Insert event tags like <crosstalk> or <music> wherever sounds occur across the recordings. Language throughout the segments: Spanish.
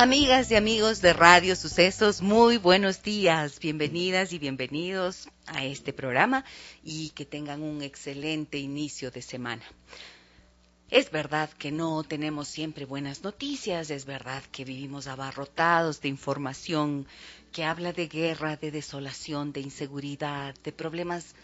Amigas y amigos de Radio Sucesos, muy buenos días, bienvenidas y bienvenidos a este programa y que tengan un excelente inicio de semana. Es verdad que no tenemos siempre buenas noticias, es verdad que vivimos abarrotados de información que habla de guerra, de desolación, de inseguridad, de problemas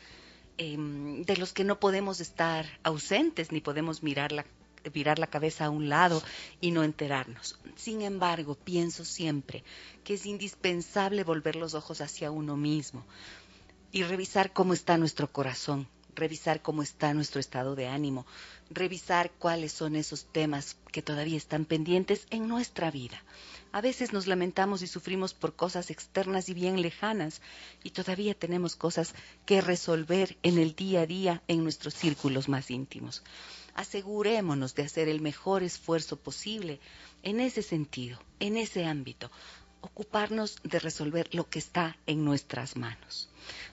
em, de los que no podemos estar ausentes ni podemos mirar la virar la cabeza a un lado y no enterarnos. Sin embargo, pienso siempre que es indispensable volver los ojos hacia uno mismo y revisar cómo está nuestro corazón, revisar cómo está nuestro estado de ánimo, revisar cuáles son esos temas que todavía están pendientes en nuestra vida. A veces nos lamentamos y sufrimos por cosas externas y bien lejanas y todavía tenemos cosas que resolver en el día a día en nuestros círculos más íntimos asegurémonos de hacer el mejor esfuerzo posible en ese sentido, en ese ámbito, ocuparnos de resolver lo que está en nuestras manos.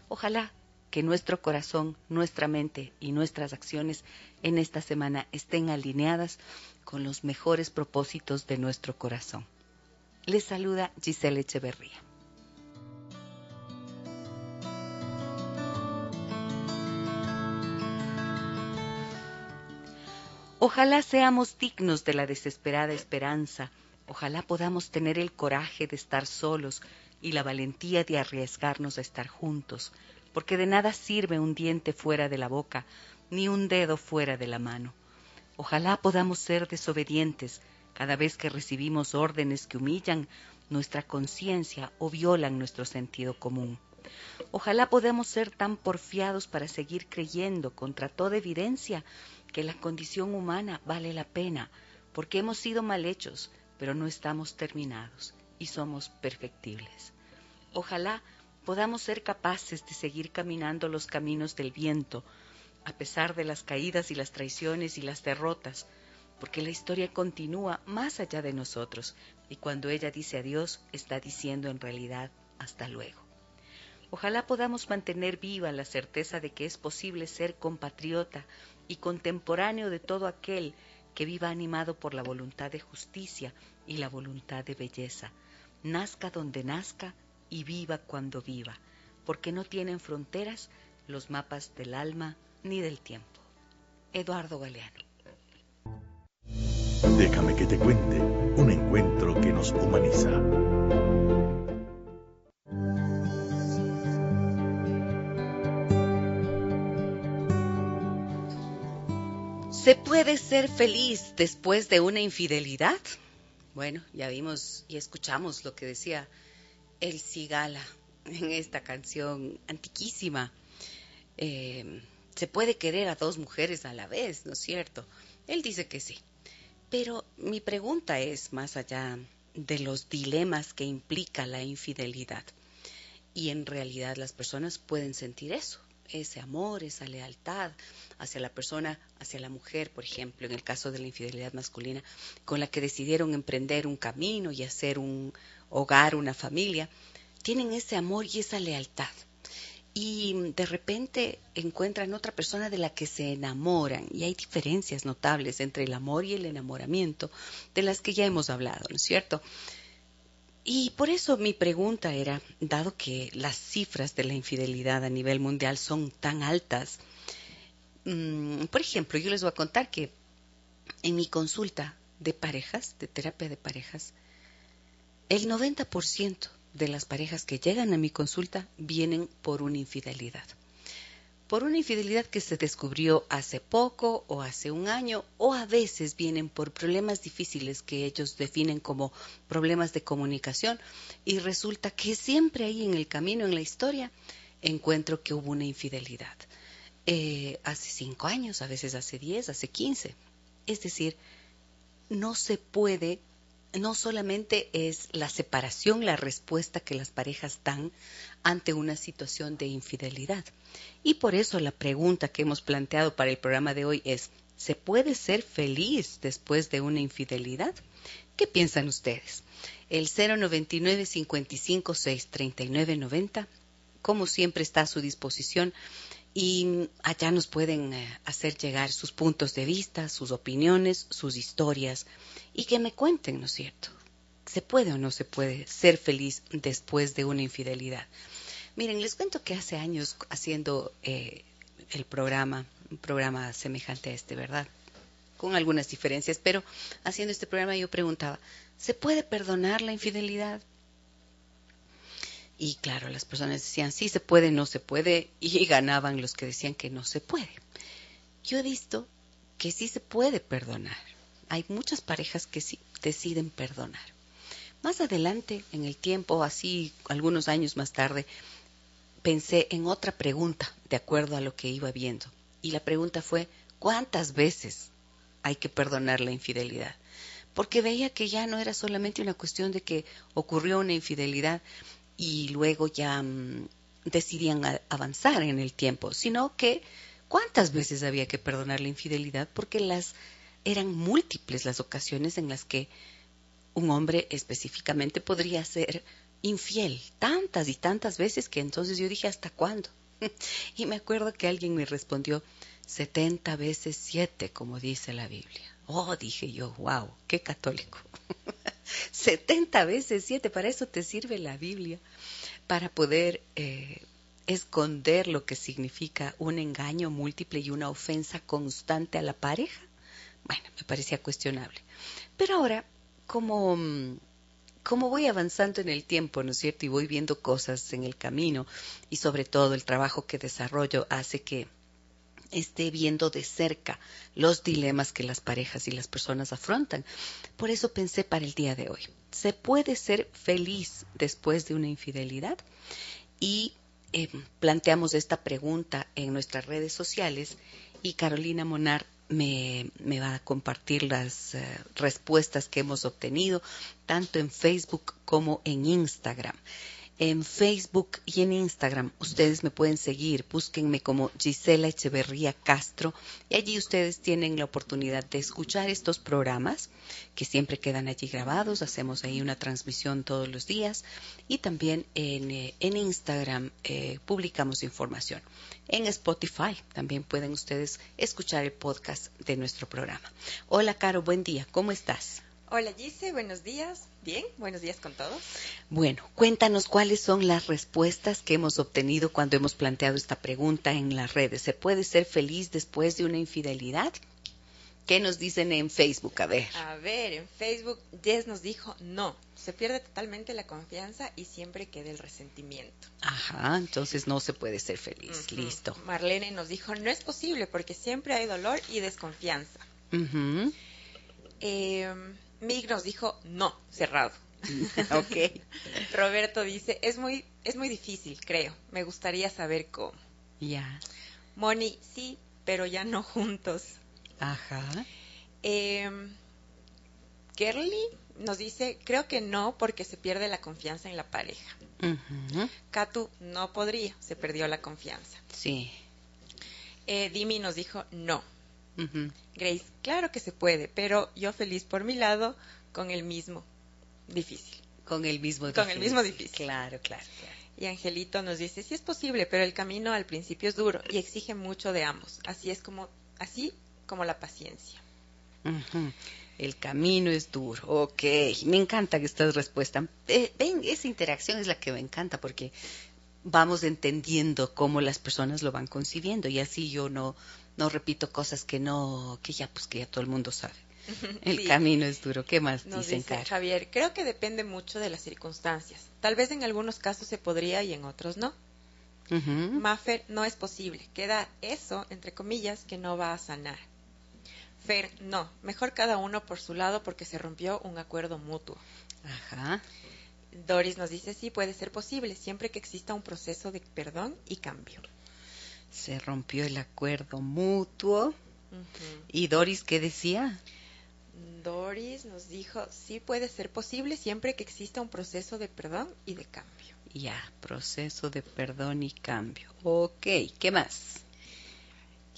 Ojalá que nuestro corazón, nuestra mente y nuestras acciones en esta semana estén alineadas con los mejores propósitos de nuestro corazón. Les saluda Giselle Echeverría. Ojalá seamos dignos de la desesperada esperanza, ojalá podamos tener el coraje de estar solos y la valentía de arriesgarnos a estar juntos, porque de nada sirve un diente fuera de la boca, ni un dedo fuera de la mano. Ojalá podamos ser desobedientes cada vez que recibimos órdenes que humillan nuestra conciencia o violan nuestro sentido común. Ojalá podamos ser tan porfiados para seguir creyendo contra toda evidencia que la condición humana vale la pena, porque hemos sido mal hechos, pero no estamos terminados y somos perfectibles. Ojalá podamos ser capaces de seguir caminando los caminos del viento, a pesar de las caídas y las traiciones y las derrotas, porque la historia continúa más allá de nosotros, y cuando ella dice adiós, está diciendo en realidad hasta luego. Ojalá podamos mantener viva la certeza de que es posible ser compatriota y contemporáneo de todo aquel que viva animado por la voluntad de justicia y la voluntad de belleza, nazca donde nazca y viva cuando viva, porque no tienen fronteras los mapas del alma ni del tiempo. Eduardo Galeano. Déjame que te cuente un encuentro que nos humaniza. ¿Se puede ser feliz después de una infidelidad? Bueno, ya vimos y escuchamos lo que decía el Cigala en esta canción antiquísima. Eh, se puede querer a dos mujeres a la vez, ¿no es cierto? Él dice que sí. Pero mi pregunta es más allá de los dilemas que implica la infidelidad. Y en realidad las personas pueden sentir eso, ese amor, esa lealtad hacia la persona, hacia la mujer, por ejemplo, en el caso de la infidelidad masculina, con la que decidieron emprender un camino y hacer un hogar, una familia, tienen ese amor y esa lealtad. Y de repente encuentran otra persona de la que se enamoran. Y hay diferencias notables entre el amor y el enamoramiento, de las que ya hemos hablado, ¿no es cierto? Y por eso mi pregunta era, dado que las cifras de la infidelidad a nivel mundial son tan altas, mm, por ejemplo, yo les voy a contar que en mi consulta de parejas, de terapia de parejas, el 90% de las parejas que llegan a mi consulta vienen por una infidelidad por una infidelidad que se descubrió hace poco o hace un año o a veces vienen por problemas difíciles que ellos definen como problemas de comunicación y resulta que siempre ahí en el camino, en la historia, encuentro que hubo una infidelidad. Eh, hace cinco años, a veces hace diez, hace quince. Es decir, no se puede no solamente es la separación la respuesta que las parejas dan ante una situación de infidelidad. Y por eso la pregunta que hemos planteado para el programa de hoy es, ¿se puede ser feliz después de una infidelidad? ¿Qué piensan ustedes? El 099 55 639 90, como siempre, está a su disposición y allá nos pueden eh, hacer llegar sus puntos de vista, sus opiniones, sus historias y que me cuenten, ¿no es cierto? ¿Se puede o no se puede ser feliz después de una infidelidad? Miren, les cuento que hace años haciendo eh, el programa, un programa semejante a este, ¿verdad? Con algunas diferencias, pero haciendo este programa yo preguntaba, ¿se puede perdonar la infidelidad? Y claro, las personas decían, sí se puede, no se puede, <laughs> y ganaban los que decían que no se puede. Yo he visto que sí se puede perdonar. Hay muchas parejas que sí deciden perdonar. Más adelante, en el tiempo, así algunos años más tarde, pensé en otra pregunta de acuerdo a lo que iba viendo. Y la pregunta fue, ¿cuántas veces hay que perdonar la infidelidad? Porque veía que ya no era solamente una cuestión de que ocurrió una infidelidad, y luego ya mm, decidían avanzar en el tiempo, sino que cuántas veces había que perdonar la infidelidad porque las eran múltiples las ocasiones en las que un hombre específicamente podría ser infiel, tantas y tantas veces que entonces yo dije, ¿hasta cuándo? <laughs> y me acuerdo que alguien me respondió, 70 veces siete, como dice la Biblia. Oh, dije yo, wow, qué católico. <laughs> 70 veces siete, para eso te sirve la Biblia, para poder eh, esconder lo que significa un engaño múltiple y una ofensa constante a la pareja. Bueno, me parecía cuestionable. Pero ahora, como, como voy avanzando en el tiempo, ¿no es cierto? Y voy viendo cosas en el camino y sobre todo el trabajo que desarrollo hace que esté viendo de cerca los dilemas que las parejas y las personas afrontan. Por eso pensé para el día de hoy, ¿se puede ser feliz después de una infidelidad? Y eh, planteamos esta pregunta en nuestras redes sociales y Carolina Monar me, va a compartir las eh, respuestas que hemos obtenido tanto en Facebook como en Instagram en Facebook y en Instagram. Ustedes me pueden seguir, búsquenme como Gisela Echeverría Castro y allí ustedes tienen la oportunidad de escuchar estos programas que siempre quedan allí grabados. Hacemos ahí una transmisión todos los días y también en, eh, Instagram eh, publicamos información. En Spotify también pueden ustedes escuchar el podcast de nuestro programa. Hola Caro, buen día, ¿cómo estás? Hola Gise, buenos días. Bien, buenos días con todos. Bueno, cuéntanos cuáles son las respuestas que hemos obtenido cuando hemos planteado esta pregunta en las redes. ¿Se puede ser feliz después de una infidelidad? ¿Qué nos dicen en Facebook? A ver. A ver, en Facebook Jess nos dijo no, se pierde totalmente la confianza y siempre queda el resentimiento. Ajá, entonces no se puede ser feliz. Listo. Marlene nos dijo no es posible porque siempre hay dolor y desconfianza. eh, Mig nos dijo no, cerrado. <laughs> ok. Roberto dice, es muy, es muy difícil, creo. Me gustaría saber cómo. Ya. Moni, sí, pero ya no juntos. Ajá. Eh, nos dice, creo que no porque se pierde la confianza en la pareja. Katu no podría, se perdió la confianza. Sí. Eh, Dimi nos dijo no. Grace, claro que se puede, pero yo feliz por mi lado con el mismo difícil. Con el mismo difícil. Con el mismo difícil. Claro, claro, claro. Y Angelito nos dice, sí es posible, pero el camino al principio es duro y exige mucho de ambos. Así es como, así como la paciencia. El camino es duro. Ok, me encanta que esta respuesta. ven, esa interacción es la que me encanta porque vamos entendiendo cómo las personas lo van concibiendo y así yo no no repito cosas que no, que ya pues que ya todo el mundo sabe. <laughs> El camino es duro. ¿Qué más Nos dicen, dice Javier? Creo que depende mucho de las circunstancias. Tal vez en algunos casos se podría y en otros no. Mafer, no es posible. Queda eso, entre comillas, que no va a sanar. Fer, no. Mejor cada uno por su lado porque se rompió un acuerdo mutuo. Ajá. Doris nos dice, sí, puede ser posible, siempre que exista un proceso de perdón y cambio se rompió el acuerdo mutuo. ¿Y Doris qué decía? Doris nos dijo, sí puede ser posible siempre que exista un proceso de perdón y de cambio. Ya, proceso de perdón y cambio. Ok, ¿qué más?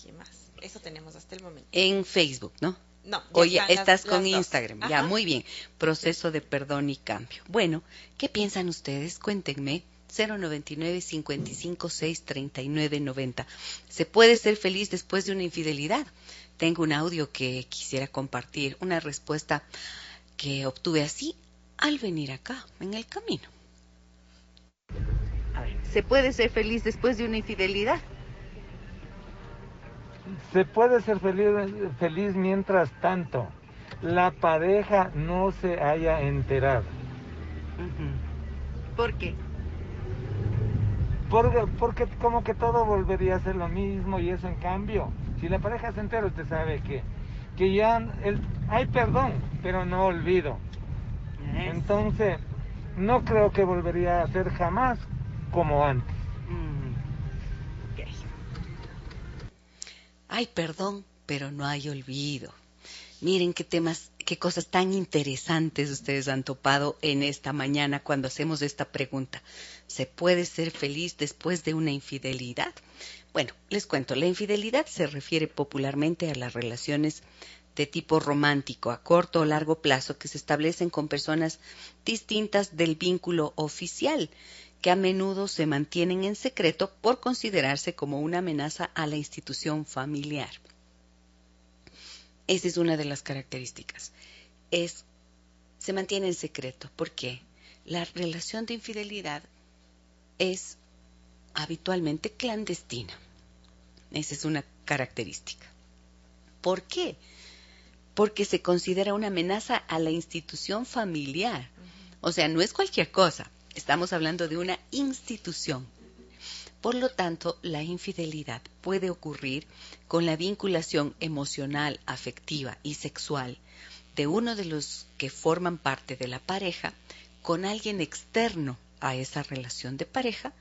¿Qué más? Eso tenemos hasta el momento. En Facebook, ¿no? No, Oye, estás con Instagram. Ya, muy bien. Proceso de perdón y cambio. Bueno, ¿qué piensan ustedes? Cuéntenme. 099 556 3990. ¿Se puede ser feliz después de una infidelidad? Tengo un audio que quisiera compartir, una respuesta que obtuve así al venir acá, en el camino. ¿Se puede ser feliz después de una infidelidad? Se puede ser feliz, feliz mientras tanto la pareja no se haya enterado. ¿Por qué? Porque, porque como que todo volvería a ser lo mismo y eso en cambio, si la pareja se entera, usted sabe que, que ya el, hay perdón, pero no olvido. Entonces, no creo que volvería a ser jamás como antes. Mm. Hay perdón, pero no hay olvido. Miren qué temas, qué cosas tan interesantes ustedes han topado en esta mañana cuando hacemos esta pregunta. ¿Se puede ser feliz después de una infidelidad? Bueno, les cuento, la infidelidad se refiere popularmente a las relaciones de tipo romántico a corto o largo plazo que se establecen con personas distintas del vínculo oficial, que a menudo se mantienen en secreto por considerarse como una amenaza a la institución familiar. Esa es una de las características. Es se mantiene en secreto. porque La relación de infidelidad es habitualmente clandestina. Esa es una característica. ¿Por qué? Porque se considera una amenaza a la institución familiar. O sea, no es cualquier cosa. Estamos hablando de una institución. Por lo tanto, la infidelidad puede ocurrir con la vinculación emocional, afectiva y sexual de uno de los que forman parte de la pareja con alguien externo a esa relación de pareja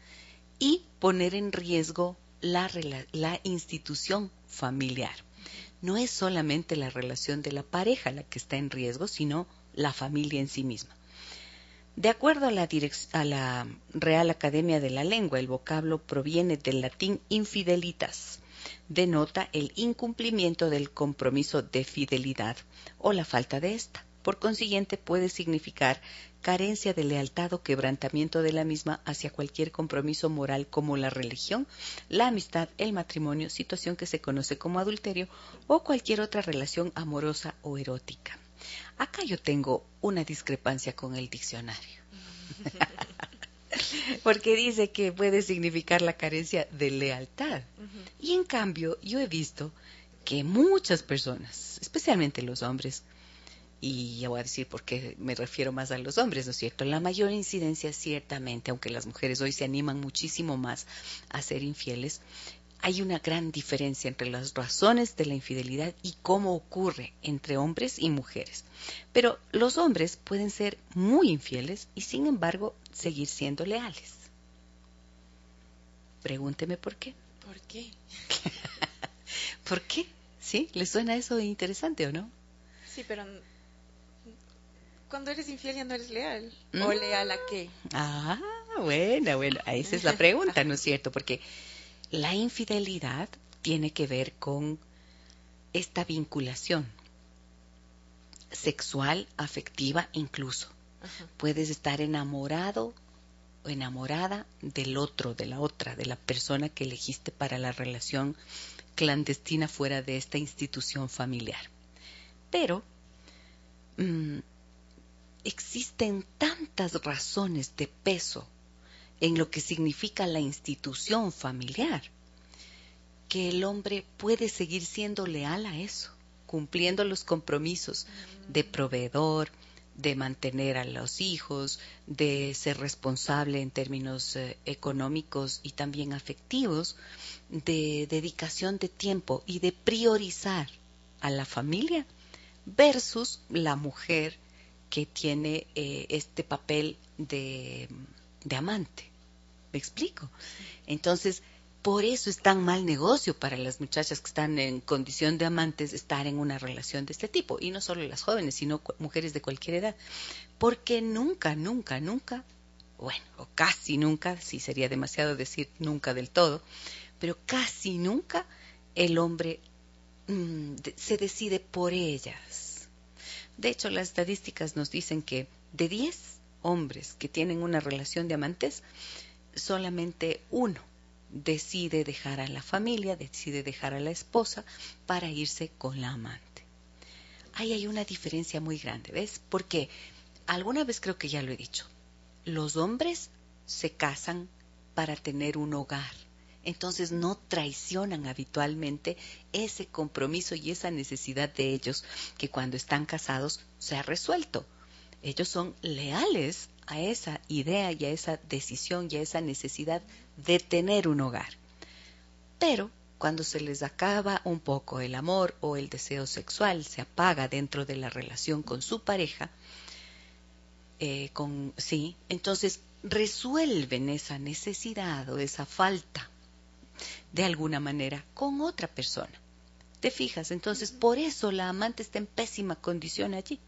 y poner en riesgo la, institución familiar. No es solamente la relación de la pareja la que está en riesgo, sino la familia en sí misma. De acuerdo a la, a la, Real Academia de la Lengua, el vocablo proviene del latín infidelitas. Denota el incumplimiento del compromiso de fidelidad o la falta de ésta. Por consiguiente, puede significar carencia de lealtad o quebrantamiento de la misma hacia cualquier compromiso moral como la religión, la amistad, el matrimonio, situación que se conoce como adulterio o cualquier otra relación amorosa o erótica. Acá yo tengo una discrepancia con el diccionario. <laughs> Porque dice que puede significar la carencia de lealtad. Y en cambio, yo he visto que muchas personas, especialmente los hombres, y ya voy a decir por qué me refiero más a los hombres, ¿no es cierto? La mayor incidencia ciertamente, aunque las mujeres hoy se animan muchísimo más a ser infieles, hay una gran diferencia entre las razones de la infidelidad y cómo ocurre entre hombres y mujeres. Pero los hombres pueden ser muy infieles y sin embargo seguir siendo leales. Pregúnteme por qué. ¿Por qué? <laughs> ¿Por qué? ¿Sí? ¿Le suena eso interesante o no? Sí, pero cuando eres infiel ya no eres leal. ¿O mm. leal a qué? Ah, bueno, bueno, esa es la pregunta, ¿no es cierto? Porque la infidelidad tiene que ver con esta vinculación sexual, afectiva incluso. Puedes estar enamorado o enamorada del otro, de la otra, de la persona que elegiste para la relación clandestina fuera de esta institución familiar. Pero mm, existen tantas razones de peso en lo que significa la institución familiar, que el hombre puede seguir siendo leal a eso, cumpliendo los compromisos de proveedor, de mantener a los hijos, de ser responsable en términos eh, económicos y también afectivos, de dedicación de tiempo y de priorizar a la familia versus la mujer que tiene eh, este papel de, de amante. ¿Me explico? Entonces, Por eso es tan mal negocio para las muchachas que están en condición de amantes estar en una relación de este tipo. Y no solo las jóvenes, sino mujeres de cualquier edad. Porque nunca, nunca, nunca, bueno, o casi nunca, si sería demasiado decir nunca del todo, pero casi nunca el hombre mm, se decide por ellas. De hecho, las estadísticas nos dicen que de 10 hombres que tienen una relación de amantes, solamente uno decide dejar a la familia, decide dejar a la esposa para irse con la amante. Ahí hay una diferencia muy grande, ¿ves? Porque alguna vez creo que ya lo he dicho, los hombres se casan para tener un hogar. Entonces no traicionan habitualmente ese compromiso y esa necesidad de ellos que cuando están casados se ha resuelto. Ellos son leales a esa idea y a esa decisión y a esa necesidad de tener un hogar. Pero cuando se les acaba un poco el amor o el deseo sexual, se apaga dentro de la relación con su pareja, eh, con sí, entonces resuelven esa necesidad o esa falta de alguna manera con otra persona. ¿Te fijas? Entonces, por eso la amante está en pésima condición allí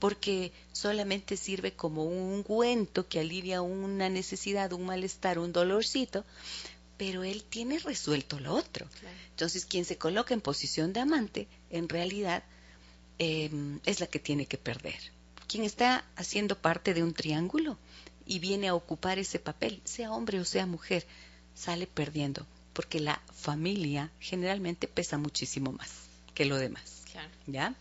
porque solamente sirve como un ungüento que alivia una necesidad, un malestar, un dolorcito, pero él tiene resuelto lo otro. Entonces, quien se coloca en posición de amante, en realidad, em, es la que tiene que perder. Quien está haciendo parte de un triángulo y viene a ocupar ese papel, sea hombre o sea mujer, sale perdiendo, porque la familia generalmente pesa muchísimo más que lo demás. ¿Ya?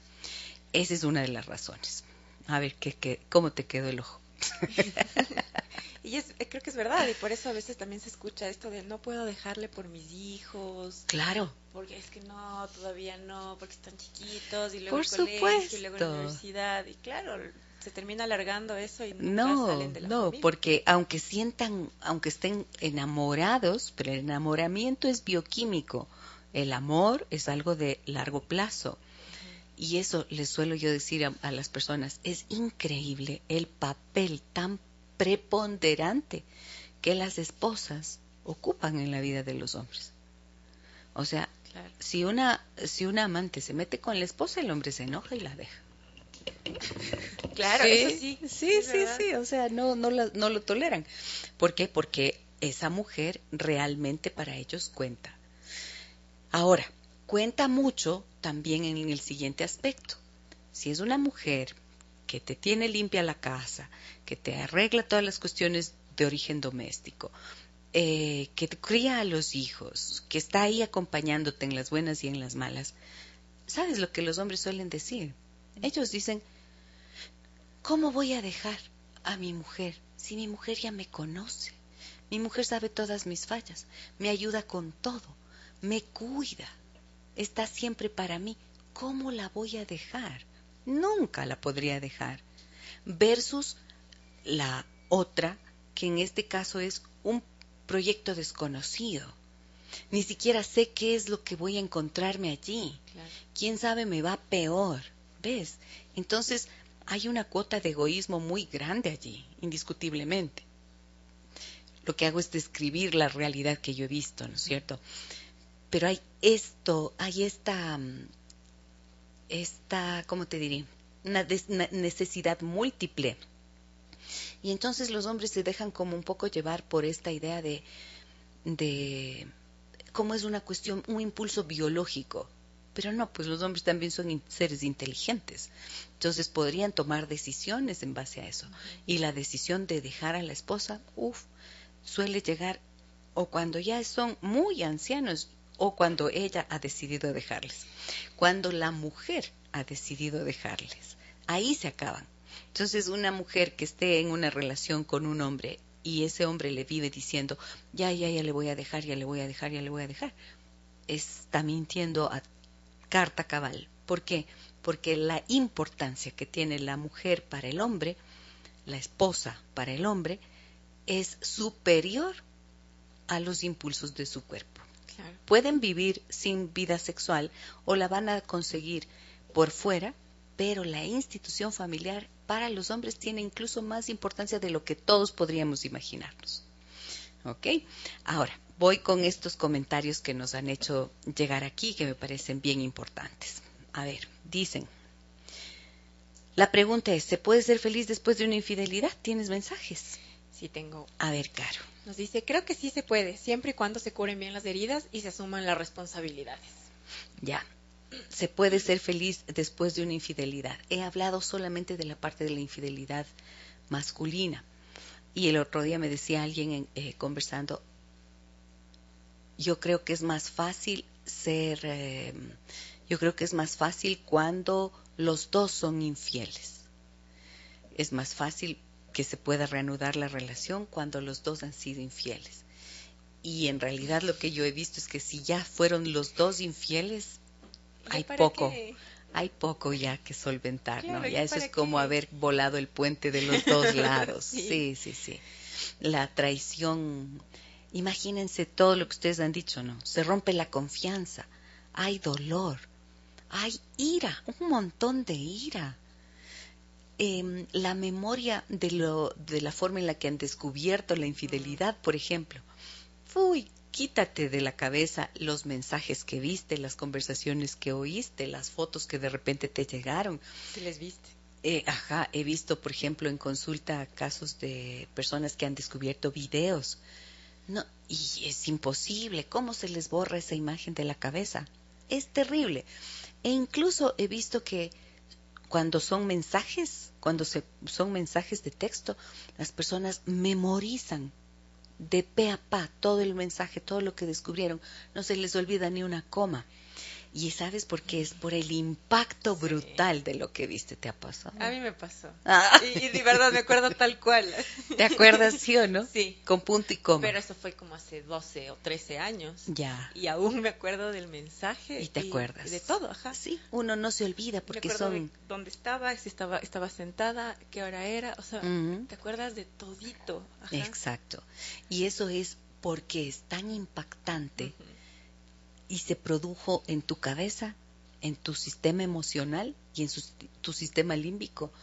Esa es una de las razones. A ver, ¿qué, qué, ¿cómo te quedó el ojo? <laughs> y es, eh, creo que es verdad, y por eso a veces también se escucha esto de no puedo dejarle por mis hijos. Claro. Porque es que no, todavía no, porque están chiquitos, y luego el colegio, y luego la universidad, y claro, se termina alargando eso y no salen de la no porque aunque sientan aunque estén enamorados pero el enamoramiento es bioquímico. El amor es algo de largo plazo. Y eso les suelo yo decir a, las personas, es increíble el papel tan preponderante que las esposas ocupan en la vida de los hombres. O sea, si una si una amante se mete con la esposa, el hombre se enoja y la deja. <laughs> Claro, eso sí. Sí, sí, sí, o sea, no no no lo toleran. ¿Por qué? Porque esa mujer realmente para ellos cuenta. Ahora, cuenta mucho también en el siguiente aspecto. Si es una mujer que te tiene limpia la casa, que te arregla todas las cuestiones de origen doméstico, eh, que te cría a los hijos, que está ahí acompañándote en las buenas y en las malas, ¿sabes lo que los hombres suelen decir? Ellos dicen, ¿cómo voy a dejar a mi mujer si mi mujer ya me conoce? Mi mujer sabe todas mis fallas, me ayuda con todo, me cuida, está siempre para mí. ¿Cómo la voy a dejar? Nunca la podría dejar. Versus la otra, que en este caso es un proyecto desconocido. Ni siquiera sé qué es lo que voy a encontrarme allí. ¿Quién sabe me va peor? ¿Ves? Entonces hay una cuota de egoísmo muy grande allí, indiscutiblemente. Lo que hago es describir la realidad que yo he visto, ¿no es cierto? pero hay esto, hay esta, mm, esta, ¿cómo te diré? Una, necesidad múltiple. Y entonces los hombres se dejan como un poco llevar por esta idea de, de cómo es una cuestión, un impulso biológico. Pero no, pues los hombres también son seres inteligentes. Entonces podrían tomar decisiones en base a eso. Y la decisión de dejar a la esposa, uff, suele llegar o cuando ya son muy ancianos o cuando ella ha decidido dejarles. Cuando la mujer ha decidido dejarles. Ahí se acaban. Entonces, una mujer que esté en una relación con un hombre y ese hombre le vive diciendo, ya, ya, ya le voy a dejar, ya le voy a dejar, ya le voy a dejar, está mintiendo a carta cabal. ¿Por qué? Porque la importancia que tiene la mujer para el hombre, la esposa para el hombre, es superior a los impulsos de su cuerpo. Pueden vivir sin vida sexual o la van a conseguir por fuera, pero la institución familiar para los hombres tiene incluso más importancia de lo que todos podríamos imaginarnos. ¿Ok? Ahora, voy con estos comentarios que nos han hecho llegar aquí, que me parecen bien importantes. A ver, dicen, la pregunta es, ¿se puede ser feliz después de una infidelidad? ¿Tienes mensajes? Sí, tengo. A ver, Caro. Nos dice, creo que sí se puede, siempre y cuando se curen bien las heridas y se asuman las responsabilidades. Ya, se puede ser feliz después de una infidelidad. He hablado solamente de la parte de la infidelidad masculina. Y el otro día me decía alguien eh, conversando, yo creo que es más fácil ser, eh, yo creo que es más fácil cuando los dos son infieles. Es más fácil que se pueda reanudar la relación cuando los dos han sido infieles. Y en realidad lo que yo he visto es que si ya fueron los dos infieles, hay poco. Hay poco ya que solventar, ¿no? Ya eso es como haber volado el puente de los dos <laughs> lados. sí, sí, sí. La traición, imagínense todo lo que ustedes han dicho, ¿no? Se rompe la confianza, hay dolor, hay ira, un montón de ira. Em, la memoria de, lo, de la forma en la que han descubierto la infidelidad, por ejemplo. Uy, quítate de la cabeza los mensajes que viste, las conversaciones que oíste, las fotos que de repente te llegaron. Si les viste. Eh, ajá, he visto, por ejemplo, en consulta casos de personas que han descubierto videos. No, y es imposible. ¿Cómo se les borra esa imagen de la cabeza? Es terrible. E incluso he visto que cuando son mensajes, cuando se, son mensajes de texto, las personas memorizan de pe a pa todo el mensaje, todo lo que descubrieron, no se les olvida ni una coma. Y sabes por qué es por el impacto brutal de lo que viste, ¿te ha pasado? A mí me pasó. Ah. Y, de verdad me acuerdo tal cual. ¿Te acuerdas, sí o no? Sí. Con punto y coma. Pero eso fue como hace 12 o 13 años. Ya. Y aún me acuerdo del mensaje. Y te acuerdas. de todo, ajá. Sí, uno no se olvida porque son... dónde estaba, si estaba, estaba sentada, qué hora era, o sea, te acuerdas de todito. Exacto. Y eso es porque es tan impactante y se produjo en tu cabeza, en tu sistema emocional y en tu sistema límbico,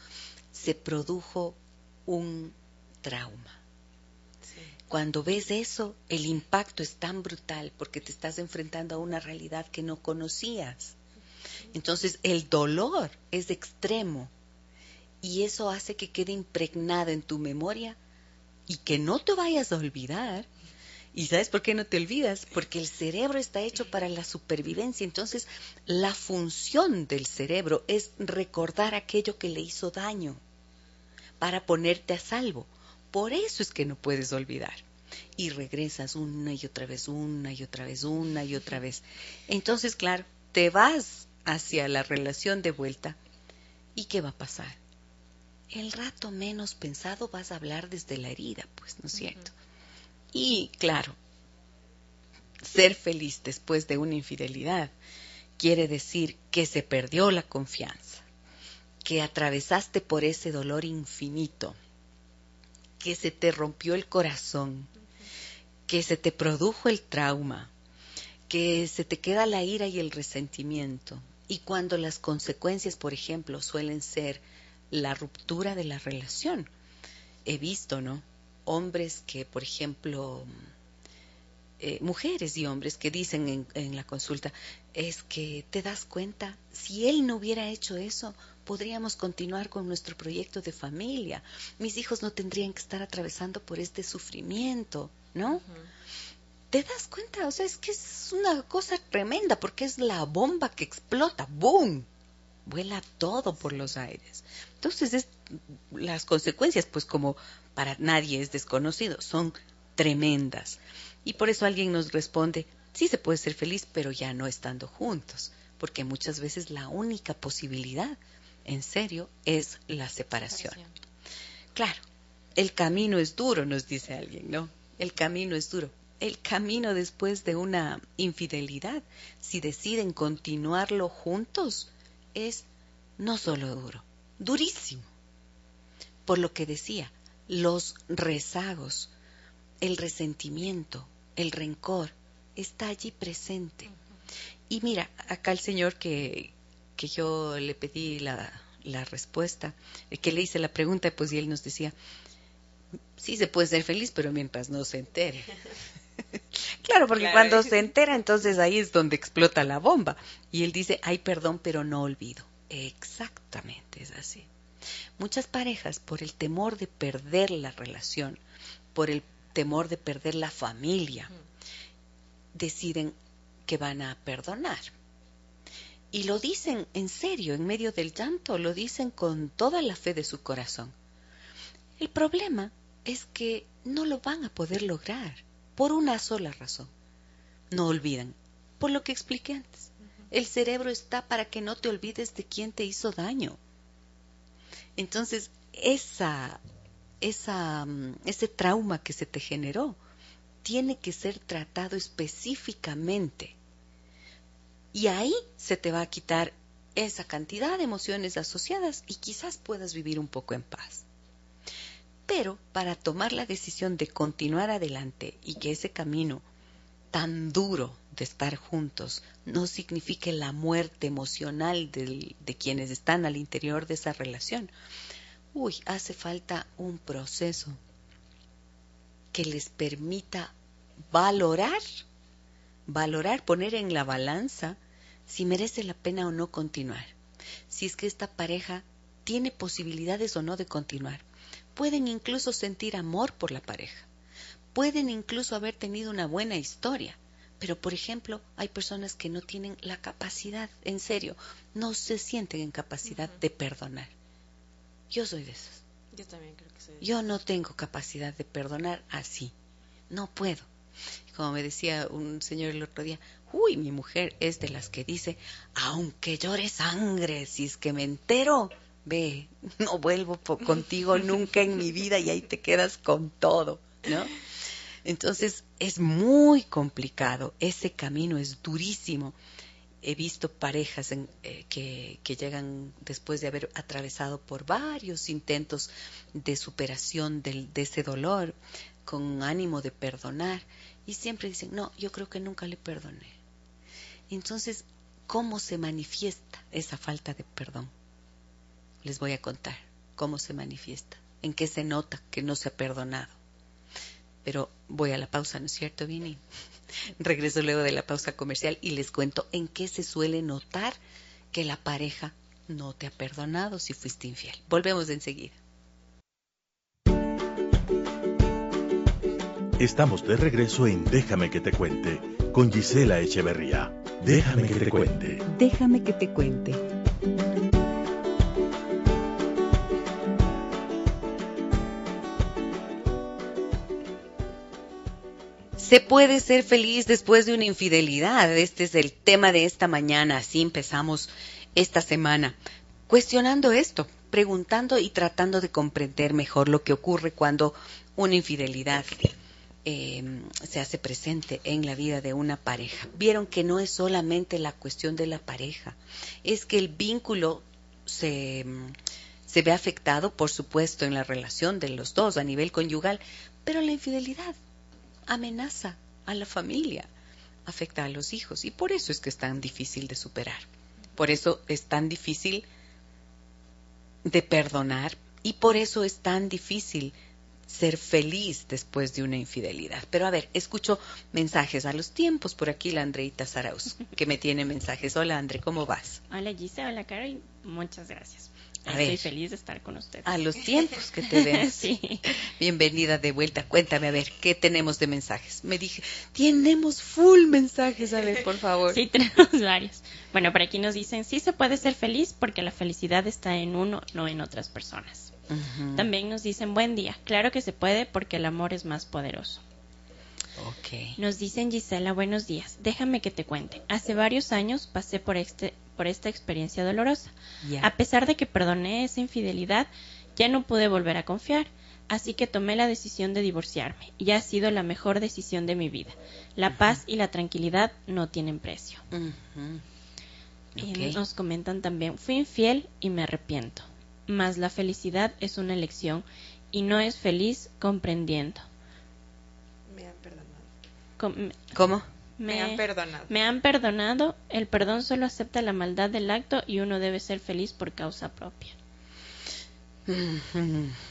se produjo un trauma. Cuando ves eso, el impacto es tan brutal porque te estás enfrentando a una realidad que no conocías. Entonces el dolor es extremo y eso hace que quede impregnado en tu memoria y que no te vayas a olvidar ¿Y sabes por qué no te olvidas? Porque el cerebro está hecho para la supervivencia. Entonces, la función del cerebro es recordar aquello que le hizo daño para ponerte a salvo. Por eso es que no puedes olvidar. Y regresas una y otra vez, una y otra vez, una y otra vez. Entonces, claro, te vas hacia la relación de vuelta. ¿Y qué va a pasar? El rato menos pensado vas a hablar desde la herida, pues, ¿no es cierto? Y claro, ser feliz después de una infidelidad quiere decir que se perdió la confianza, que atravesaste por ese dolor infinito, que se te rompió el corazón, que se te produjo el trauma, que se te queda la ira y el resentimiento. Y cuando las consecuencias, por ejemplo, suelen ser la ruptura de la relación, he visto, ¿no? Hombres que, por ejemplo, eh, mujeres y hombres que dicen en, en, la consulta, es que te das cuenta, si él no hubiera hecho eso, podríamos continuar con nuestro proyecto de familia. Mis hijos no tendrían que estar atravesando por este sufrimiento, ¿no? ¿Te das cuenta? O sea, es que es una cosa tremenda porque es la bomba que explota, ¡boom! Vuela todo por los aires. Entonces, es, las consecuencias, pues como para nadie es desconocido, son tremendas. Y por eso alguien nos responde, sí se puede ser feliz, pero ya no estando juntos, porque muchas veces la única posibilidad, en serio, es la separación. Claro, el camino es duro, nos dice alguien, ¿no? El camino es duro. El camino después de una infidelidad, si deciden continuarlo juntos, es no solo duro, durísimo. Por lo que decía, los rezagos, el resentimiento, el rencor, está allí presente. Y mira, acá el Señor que, que yo le pedí la, la respuesta, que le hice la pregunta, pues y él nos decía, sí se puede ser feliz, pero mientras no se entere. <laughs> claro, porque cuando se entera, entonces ahí es donde explota la bomba. Y él dice, ay, perdón, pero no olvido. Exactamente, es así. Muchas parejas, por el temor de perder la relación, por el temor de perder la familia, deciden que van a perdonar. Y lo dicen en serio, en medio del llanto, lo dicen con toda la fe de su corazón. El problema es que no lo van a poder lograr por una sola razón. No olvidan, por lo que expliqué antes. El cerebro está para que no te olvides de quién te hizo daño. Entonces, esa, esa, mm, ese trauma que se te generó tiene que ser tratado específicamente. Y ahí se te va a quitar esa cantidad de emociones asociadas y quizás puedas vivir un poco en paz. Pero para tomar la decisión de continuar adelante y que ese camino tan duro de estar juntos no signifique la muerte emocional de quienes están al interior de esa relación, uy, hace falta un proceso que les permita valorar, valorar, poner en la balanza si merece la pena o no continuar, si es que esta pareja tiene posibilidades o no de continuar. Pueden incluso sentir amor por la pareja, pueden incluso haber tenido una buena historia, pero por ejemplo hay personas que no tienen la capacidad, en serio, no se sienten en capacidad de perdonar. Yo soy de esas. Yo también creo que soy. Yo no tengo capacidad de perdonar así. No puedo. Como me decía un señor el otro día, uy, mi mujer es de las que dice, aunque llore sangre, si es que me entero, ve, no vuelvo contigo nunca en mi vida y ahí te quedas con todo, ¿no? Entonces es muy complicado, ese camino es durísimo. He visto parejas eh, que, que, llegan después de haber atravesado por varios intentos de superación del, de ese dolor, con ánimo de perdonar, y siempre dicen, no, yo creo que nunca le perdoné. Entonces, ¿cómo se manifiesta esa falta de perdón? Les voy a contar cómo se manifiesta, en qué se nota que no se ha perdonado. Pero voy a la pausa, ¿no es cierto, Vini? <laughs> Regreso luego de la pausa comercial y les cuento en qué se suele notar que la pareja no te ha perdonado si fuiste infiel. Volvemos enseguida. Estamos de regreso en Déjame que te cuente con Gisela Echeverría. Déjame que te cuente. Déjame que te cuente. Se puede ser feliz después de una infidelidad. Este es el tema de esta mañana. Así empezamos esta semana. Cuestionando esto, preguntando y tratando de comprender mejor lo que ocurre cuando una infidelidad Em, se hace presente en la vida de una pareja. Vieron que no es solamente la cuestión de la pareja, es que el vínculo se, em, se ve afectado, por supuesto, en la relación de los dos a nivel conyugal, pero la infidelidad amenaza a la familia, afecta a los hijos y por eso es que es tan difícil de superar. Por eso es tan difícil de perdonar y por eso es tan difícil ser feliz después de una infidelidad. Pero a ver, escucho mensajes a los tiempos por aquí la Andreita Saraus, que me tiene mensajes. Hola Andre, ¿cómo vas? Hola Gise, hola Carol, muchas gracias. Estoy feliz de estar con ustedes. A los tiempos que te ven. <laughs> sí. Bienvenida de vuelta. Cuéntame, a ver, ¿qué tenemos de mensajes? Me dije, tenemos full mensajes, a ver, por favor. Sí, <laughs> tenemos varios. Bueno, por aquí nos dicen, sí se puede ser feliz porque la felicidad está en uno, no en otras personas. También nos dicen buen día. Claro que se puede porque el amor es más poderoso. Okay. Nos dicen Gisela, buenos días. Déjame que te cuente. Hace varios años pasé por, este, por esta experiencia dolorosa. A pesar de que perdoné esa infidelidad, ya no pude volver a confiar. Así que tomé la decisión de divorciarme y ha sido la mejor decisión de mi vida. La paz y la tranquilidad no tienen precio. y nos comentan también, fui infiel y me arrepiento mas la felicidad es una elección y no es feliz comprendiendo. Me han perdonado. ¿Cómo? Me, han perdonado. Me han perdonado. El perdón solo acepta la maldad del acto y uno debe ser feliz por causa propia. <laughs>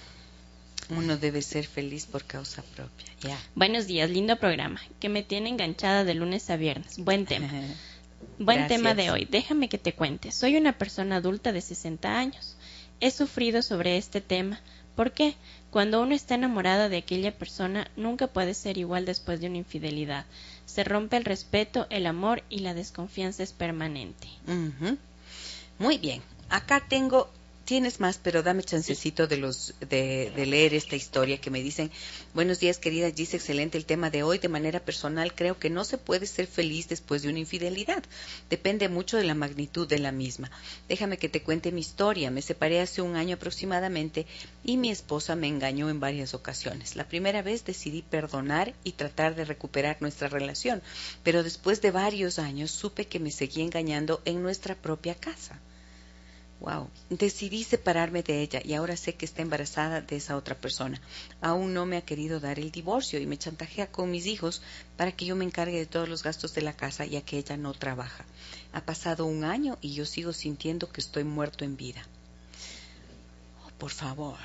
Uno debe ser feliz por causa propia. Buenos días, lindo programa, que me tiene enganchada de lunes a viernes. Buen <laughs> tema. Buen tema de hoy. Déjame que te cuente. Soy una persona adulta de 60 años. He sufrido sobre este tema. ¿Por qué? Cuando uno está enamorado de aquella persona, nunca puede ser igual después de una infidelidad. Se rompe el respeto, el amor y la desconfianza es permanente. Muy bien. Acá tengo Tienes más, pero dame chancecito de los de, leer esta historia que me dicen. Buenos días, querida Gis, excelente el tema de hoy. De manera personal, creo que no se puede ser feliz después de una infidelidad. Depende mucho de la magnitud de la misma. Déjame que te cuente mi historia. Me separé hace un año aproximadamente y mi esposa me engañó en varias ocasiones. La primera vez decidí perdonar y tratar de recuperar nuestra relación, pero después de varios años supe que me seguía engañando en nuestra propia casa. Wow. Decidí separarme de ella y ahora sé que está embarazada de esa otra persona. Aún no me ha querido dar el divorcio y me chantajea con mis hijos para que yo me encargue de todos los gastos de la casa ya que ella no trabaja. Ha pasado un año y yo sigo sintiendo que estoy muerto en vida. Oh, por favor.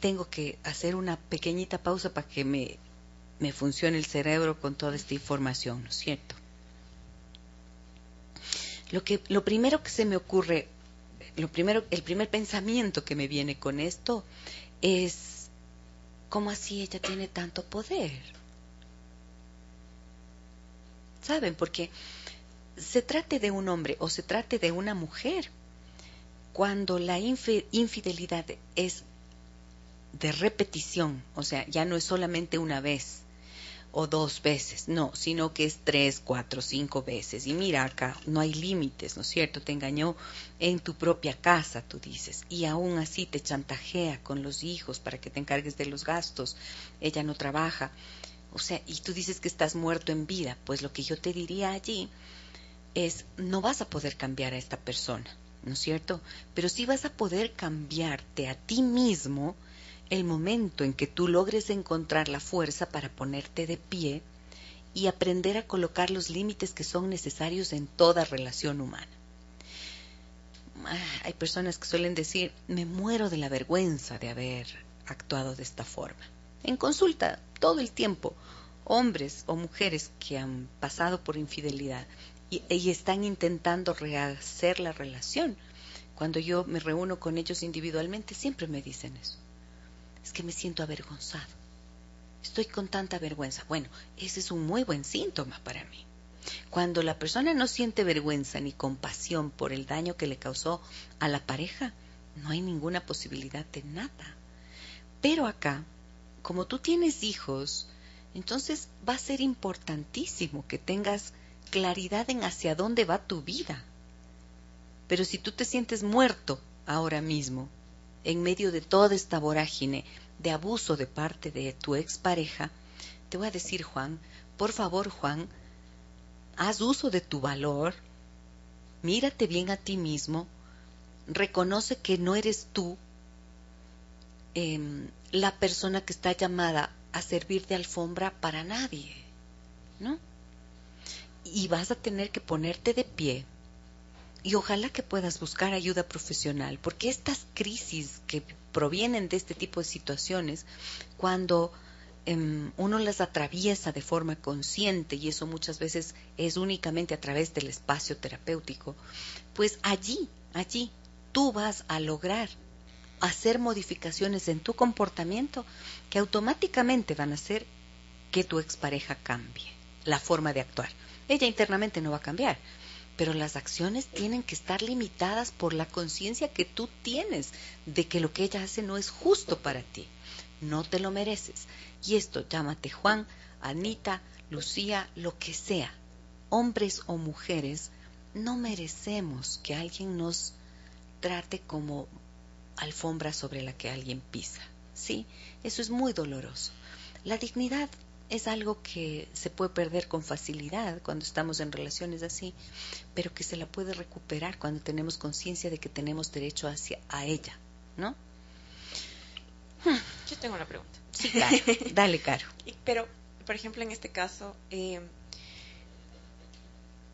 Tengo que hacer una pequeñita pausa para que me, me funcione el cerebro con toda esta información, ¿no es cierto? Lo, que, lo primero que se me ocurre, lo primero, el primer pensamiento que me viene con esto es, ¿cómo así ella tiene tanto poder? ¿Saben? Porque se trate de un hombre o se trate de una mujer, cuando la infidelidad es de repetición, o sea, ya no es solamente una vez, o dos veces, no, sino que es tres, cuatro, cinco veces. Y mira acá, no hay límites, ¿no es cierto? Te engañó en tu propia casa, tú dices, y aún así te chantajea con los hijos para que te encargues de los gastos. Ella no trabaja. O sea, y tú dices que estás muerto en vida. Pues lo que yo te diría allí es, no vas a poder cambiar a esta persona, ¿no es cierto? Pero sí vas a poder cambiarte a ti mismo el momento en que tú logres encontrar la fuerza para ponerte de pie y aprender a colocar los límites que son necesarios en toda relación humana. Hay personas que suelen decir, me muero de la vergüenza de haber actuado de esta forma. En consulta, todo el tiempo, hombres o mujeres que han pasado por infidelidad y, y están intentando rehacer la relación. Cuando yo me reúno con ellos individualmente, siempre me dicen eso es que me siento avergonzado. Estoy con tanta vergüenza. Bueno, ese es un muy buen síntoma para mí. Cuando la persona no siente vergüenza ni compasión por el daño que le causó a la pareja, no hay ninguna posibilidad de nada. Pero acá, como tú tienes hijos, entonces va a ser importantísimo que tengas claridad en hacia dónde va tu vida. Pero si tú te sientes muerto ahora mismo, en medio de toda esta vorágine de abuso de parte de tu expareja, te voy a decir, Juan, por favor, Juan, haz uso de tu valor, mírate bien a ti mismo, reconoce que no eres tú em, la persona que está llamada a servir de alfombra para nadie, ¿no? Y vas a tener que ponerte de pie y ojalá que puedas buscar ayuda profesional, porque estas crisis que provienen de este tipo de situaciones, cuando em, uno las atraviesa de forma consciente, y eso muchas veces es únicamente a través del espacio terapéutico, pues allí, allí tú vas a lograr hacer modificaciones en tu comportamiento que automáticamente van a hacer que tu expareja cambie la forma de actuar. Ella internamente no va a cambiar, pero las acciones tienen que estar limitadas por la conciencia que tú tienes de que lo que ella hace no es justo para ti. No te lo mereces. Y esto llámate Juan, Anita, Lucía, lo que sea. Hombres o mujeres, no merecemos que alguien nos trate como alfombra sobre la que alguien pisa. Sí, eso es muy doloroso. La dignidad es algo que se puede perder con facilidad cuando estamos en relaciones así, pero que se la puede recuperar cuando tenemos conciencia de que tenemos derecho hacia a ella, ¿no? Yo tengo una pregunta. Sí, Dale, Caro. <laughs> Pero, por ejemplo, en este caso, eh,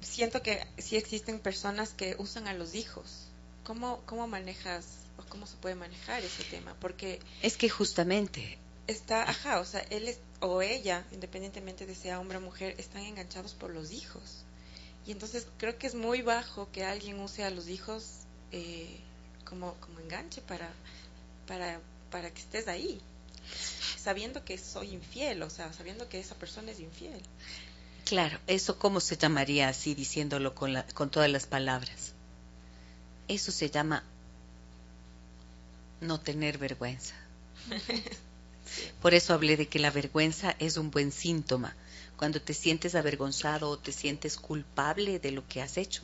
siento que sí existen personas que usan a los hijos ¿cómo, cómo manejas o cómo se puede manejar ese tema? Porque... Es que justamente... Está, ajá, o sea, él o ella, independientemente de sea hombre o mujer, están enganchados por los hijos. Y entonces creo que es muy bajo que alguien use a los hijos eh, como, como enganche para, para, para que estés ahí, sabiendo que soy infiel, o sea, sabiendo que esa persona es infiel. Claro, eso cómo se llamaría así, diciéndolo con, la, con todas las palabras. Eso se llama no tener vergüenza. <laughs> Por eso hablé de que la vergüenza es un buen síntoma. Cuando te sientes avergonzado o te sientes culpable de lo que has hecho,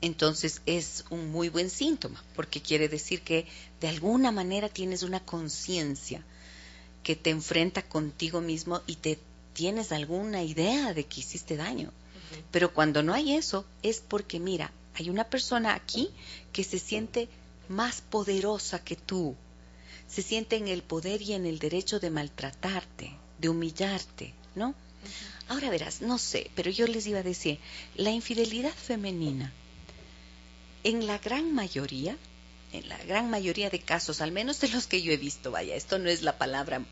entonces es un muy buen síntoma, porque quiere decir que de alguna manera tienes una conciencia que te enfrenta contigo mismo y te tienes alguna idea de que hiciste daño. Pero cuando no hay eso, es porque, mira, hay una persona aquí que se siente más poderosa que tú, se siente en el poder y en el derecho de maltratarte, de humillarte, ¿no? Ahora verás, no sé, pero yo les iba a decir, la infidelidad femenina, en la gran mayoría, en la gran mayoría de casos, al menos de los que yo he visto, vaya, esto no es la palabra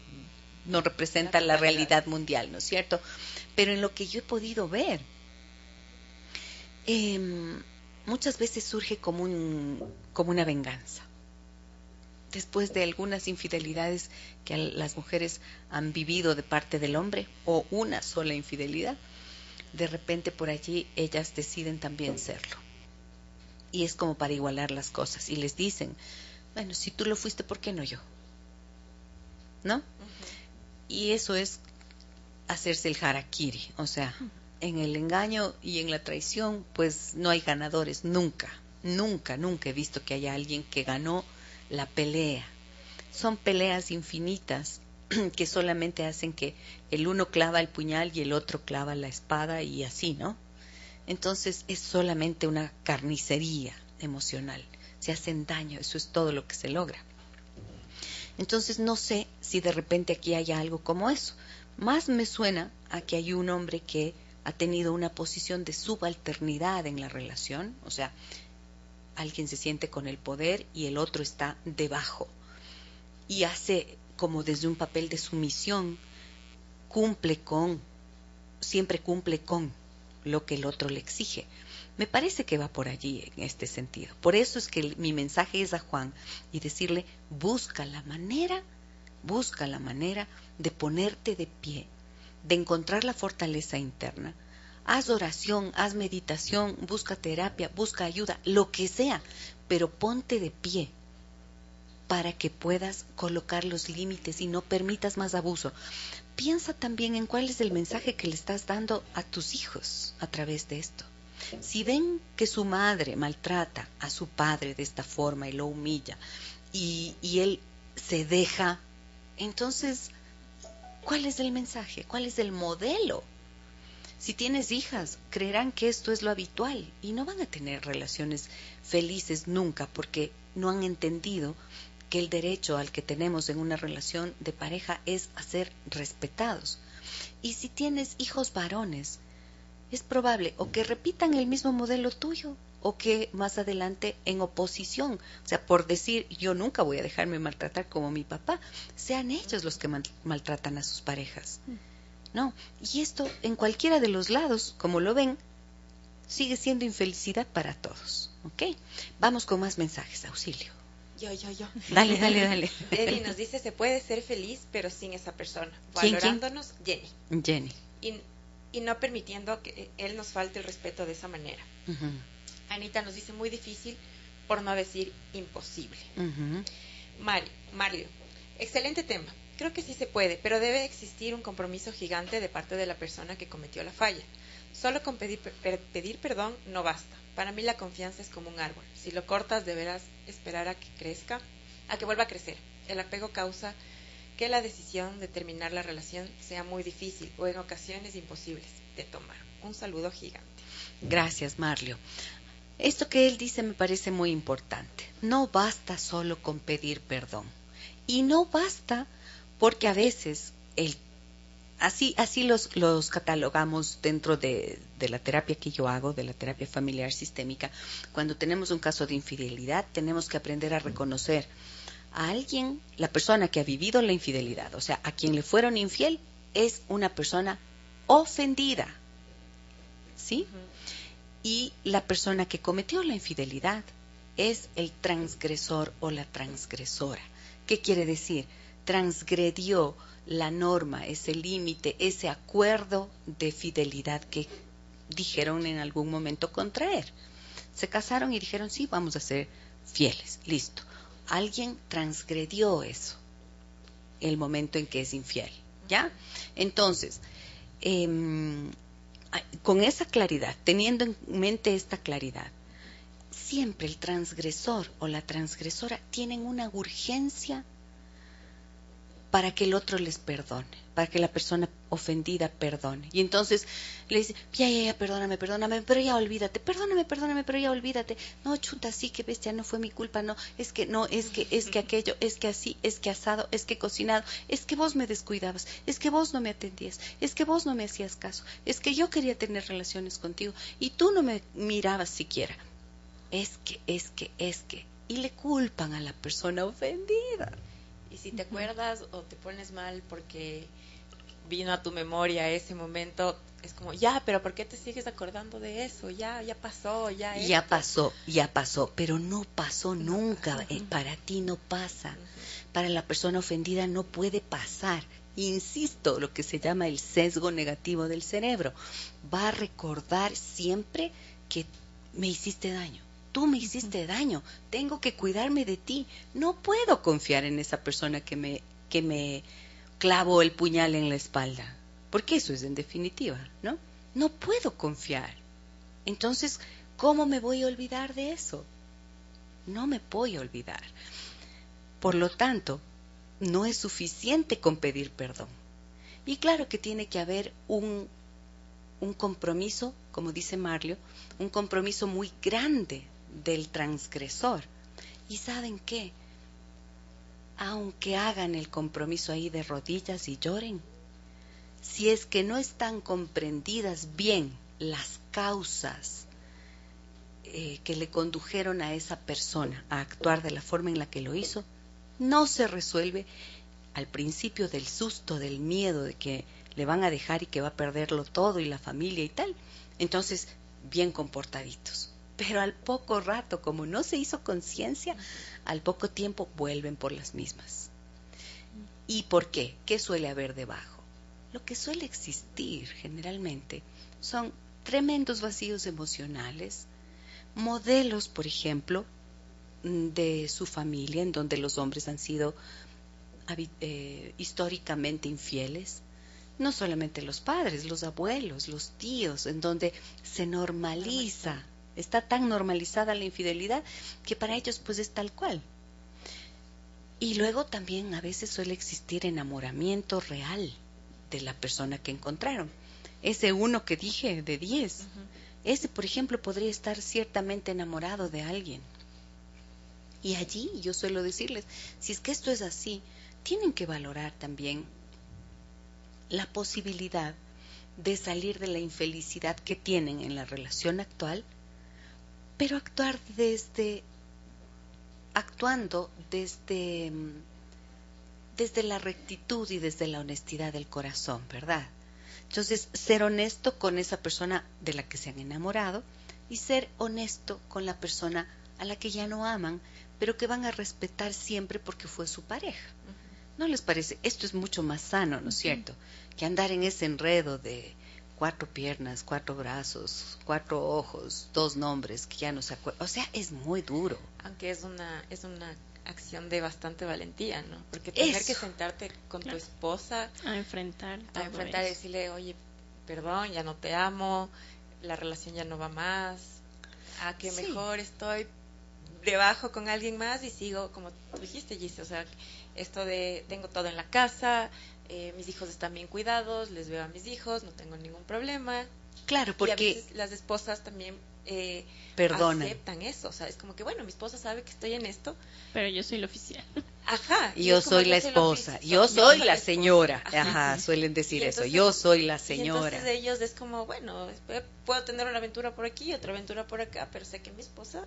no representa la realidad mundial, ¿no es cierto? Pero en lo que yo he podido ver, em, muchas veces surge como, un, como una venganza. Después de algunas infidelidades que las mujeres han vivido de parte del hombre, o una sola infidelidad, de repente por allí ellas deciden también serlo. Y es como para igualar las cosas. Y les dicen, bueno, si tú lo fuiste, ¿por qué no yo? ¿No? Y eso es hacerse el harakiri, o sea, en el engaño y en la traición, pues no hay ganadores, nunca, nunca, nunca he visto que haya alguien que ganó la pelea. Son peleas infinitas <clears throat> que solamente hacen que el uno clava el puñal y el otro clava la espada y así, ¿no? Entonces es solamente una carnicería emocional. Se hacen daño, eso es todo lo que se logra. Entonces no sé si de repente aquí hay algo como eso. Más me suena a que hay un hombre que ha tenido una posición de subalternidad en la relación, o sea, alguien se siente con el poder y el otro está debajo y hace como desde un papel de sumisión, cumple con, siempre cumple con lo que el otro le exige. Me parece que va por allí en este sentido. Por eso es que mi mensaje es a Juan y decirle, busca la manera, busca la manera de ponerte de pie, de encontrar la fortaleza interna. Haz oración, haz meditación, busca terapia, busca ayuda, lo que sea, pero ponte de pie para que puedas colocar los límites y no permitas más abuso. Piensa también en cuál es el mensaje que le estás dando a tus hijos a través de esto. Si ven que su madre maltrata a su padre de esta forma y lo humilla y, él se deja, entonces, ¿cuál es el mensaje? ¿Cuál es el modelo? Si tienes hijas, creerán que esto es lo habitual y no van a tener relaciones felices nunca porque no han entendido que el derecho al que tenemos en una relación de pareja es a ser respetados. Y si tienes hijos varones, es probable o que repitan el mismo modelo tuyo o que más adelante en oposición, o sea, por decir yo nunca voy a dejarme maltratar como mi papá, sean ellos los que maltratan a sus parejas. No, y esto en cualquiera de los lados, como lo ven, sigue siendo infelicidad para todos. ¿Ok? Vamos con más mensajes, auxilio. Yo, yo, yo. Dale, dale, <laughs> dale. Eddie nos dice, se puede ser feliz, pero sin esa persona. Valorándonos, Jenny. Jenny y no permitiendo que él nos falte el respeto de esa manera. Anita nos dice muy difícil, por no decir imposible. Mario, excelente tema. Creo que sí se puede, pero debe existir un compromiso gigante de parte de la persona que cometió la falla. Solo con pedir, pedir perdón no basta. Para mí la confianza es como un árbol. Si lo cortas deberás esperar a que crezca, a que vuelva a crecer. El apego causa que la decisión de terminar la relación sea muy difícil o en ocasiones imposibles de tomar. Un saludo gigante. Gracias, Marlio. Esto que él dice me parece muy importante. No basta solo con pedir perdón. Y no basta porque a veces el Así, así los, los catalogamos dentro de, de, la terapia que yo hago, de la terapia familiar sistémica. Cuando tenemos un caso de infidelidad, tenemos que aprender a reconocer a alguien, la persona que ha vivido la infidelidad, o sea, a quien le fueron infiel, es una persona ofendida. ¿Sí? Y la persona que cometió la infidelidad es el transgresor o la transgresora. ¿Qué quiere decir? Transgredió la norma, ese límite, ese acuerdo de fidelidad que dijeron en algún momento contraer. Se casaron y dijeron, sí, vamos a ser fieles, listo. Alguien transgredió eso, el momento en que es infiel, ¿ya? Entonces, em, con esa claridad, teniendo en mente esta claridad, siempre el transgresor o la transgresora tienen una urgencia para que el otro les perdone, para que la persona ofendida perdone. Y entonces le dice, ya, ya, ya, perdóname, perdóname, pero ya olvídate, perdóname, perdóname, pero ya olvídate. No, chuta, sí, que bestia, no fue mi culpa, no, es que no, es que, es que aquello, es que así, es que asado, es que cocinado, es que vos me descuidabas, es que vos no me atendías, es que vos no me hacías caso, es que yo quería tener relaciones contigo y tú no me mirabas siquiera. Es que, es que, es que. Y le culpan a la persona ofendida. Y si te acuerdas o te pones mal porque vino a tu memoria ese momento, es como, ya, pero ¿por qué te sigues acordando de eso? Ya, ya pasó, ya. Ya pasó, ya pasó, pero no pasó nunca. Eh, para ti no pasa. Para la persona ofendida no puede pasar. Insisto, lo que se llama el sesgo negativo del cerebro. Va a recordar siempre que me hiciste daño tú me hiciste daño, tengo que cuidarme de ti, no puedo confiar en esa persona que me, que me clavó el puñal en la espalda, porque eso es en definitiva, ¿no? No puedo confiar. Entonces, ¿cómo me voy a olvidar de eso? No me voy a olvidar. Por lo tanto, no es suficiente con pedir perdón. Y claro que tiene que haber un, un compromiso, como dice Marlio, un compromiso muy grande del transgresor. ¿Y saben qué? Aunque hagan el compromiso ahí de rodillas y lloren, si es que no están comprendidas bien las causas eh, que le condujeron a esa persona a actuar de la forma en la que lo hizo, no se resuelve al principio del susto, del miedo de que le van a dejar y que va a perderlo todo y la familia y tal. Entonces, bien comportaditos pero al poco rato, como no se hizo conciencia, al poco tiempo vuelven por las mismas. ¿Y por qué? ¿Qué suele haber debajo? Lo que suele existir generalmente son tremendos vacíos emocionales, modelos, por ejemplo, de su familia en donde los hombres han sido eh, históricamente infieles, no solamente los padres, los abuelos, los tíos, en donde se normaliza Está tan normalizada la infidelidad que para ellos pues es tal cual. Y luego también a veces suele existir enamoramiento real de la persona que encontraron. Ese uno que dije de diez, ese por ejemplo podría estar ciertamente enamorado de alguien. Y allí yo suelo decirles, si es que esto es así, tienen que valorar también la posibilidad de salir de la infelicidad que tienen en la relación actual pero actuar desde, actuando desde, desde la rectitud y desde la honestidad del corazón, ¿verdad? Entonces, ser honesto con esa persona de la que se han enamorado y ser honesto con la persona a la que ya no aman, pero que van a respetar siempre porque fue su pareja. ¿No les parece? Esto es mucho más sano, ¿no es cierto? Que andar en ese enredo de cuatro piernas, cuatro brazos, cuatro ojos, dos nombres que ya no se acuerdan. O sea, es muy duro. Aunque es una, es una acción de bastante valentía, ¿no? Porque tener que sentarte con tu esposa a enfrentar, a enfrentar y decirle, oye, perdón, ya no te amo, la relación ya no va más, a que mejor estoy debajo con alguien más y sigo, como tú dijiste, Gise, o sea, esto de tengo todo en la casa, eh, mis hijos están bien cuidados, les veo a mis hijos, no tengo ningún problema. Claro, porque las esposas también eh, Perdonan. aceptan eso, o sea, es como que bueno, mi esposa sabe que estoy en esto, pero yo soy el oficial. Ajá. Yo soy la esposa, yo soy la señora. Ajá, suelen decir eso, yo soy la señora. entonces ellos es como, bueno, puedo tener una aventura por aquí, otra aventura por acá, pero sé que mi esposa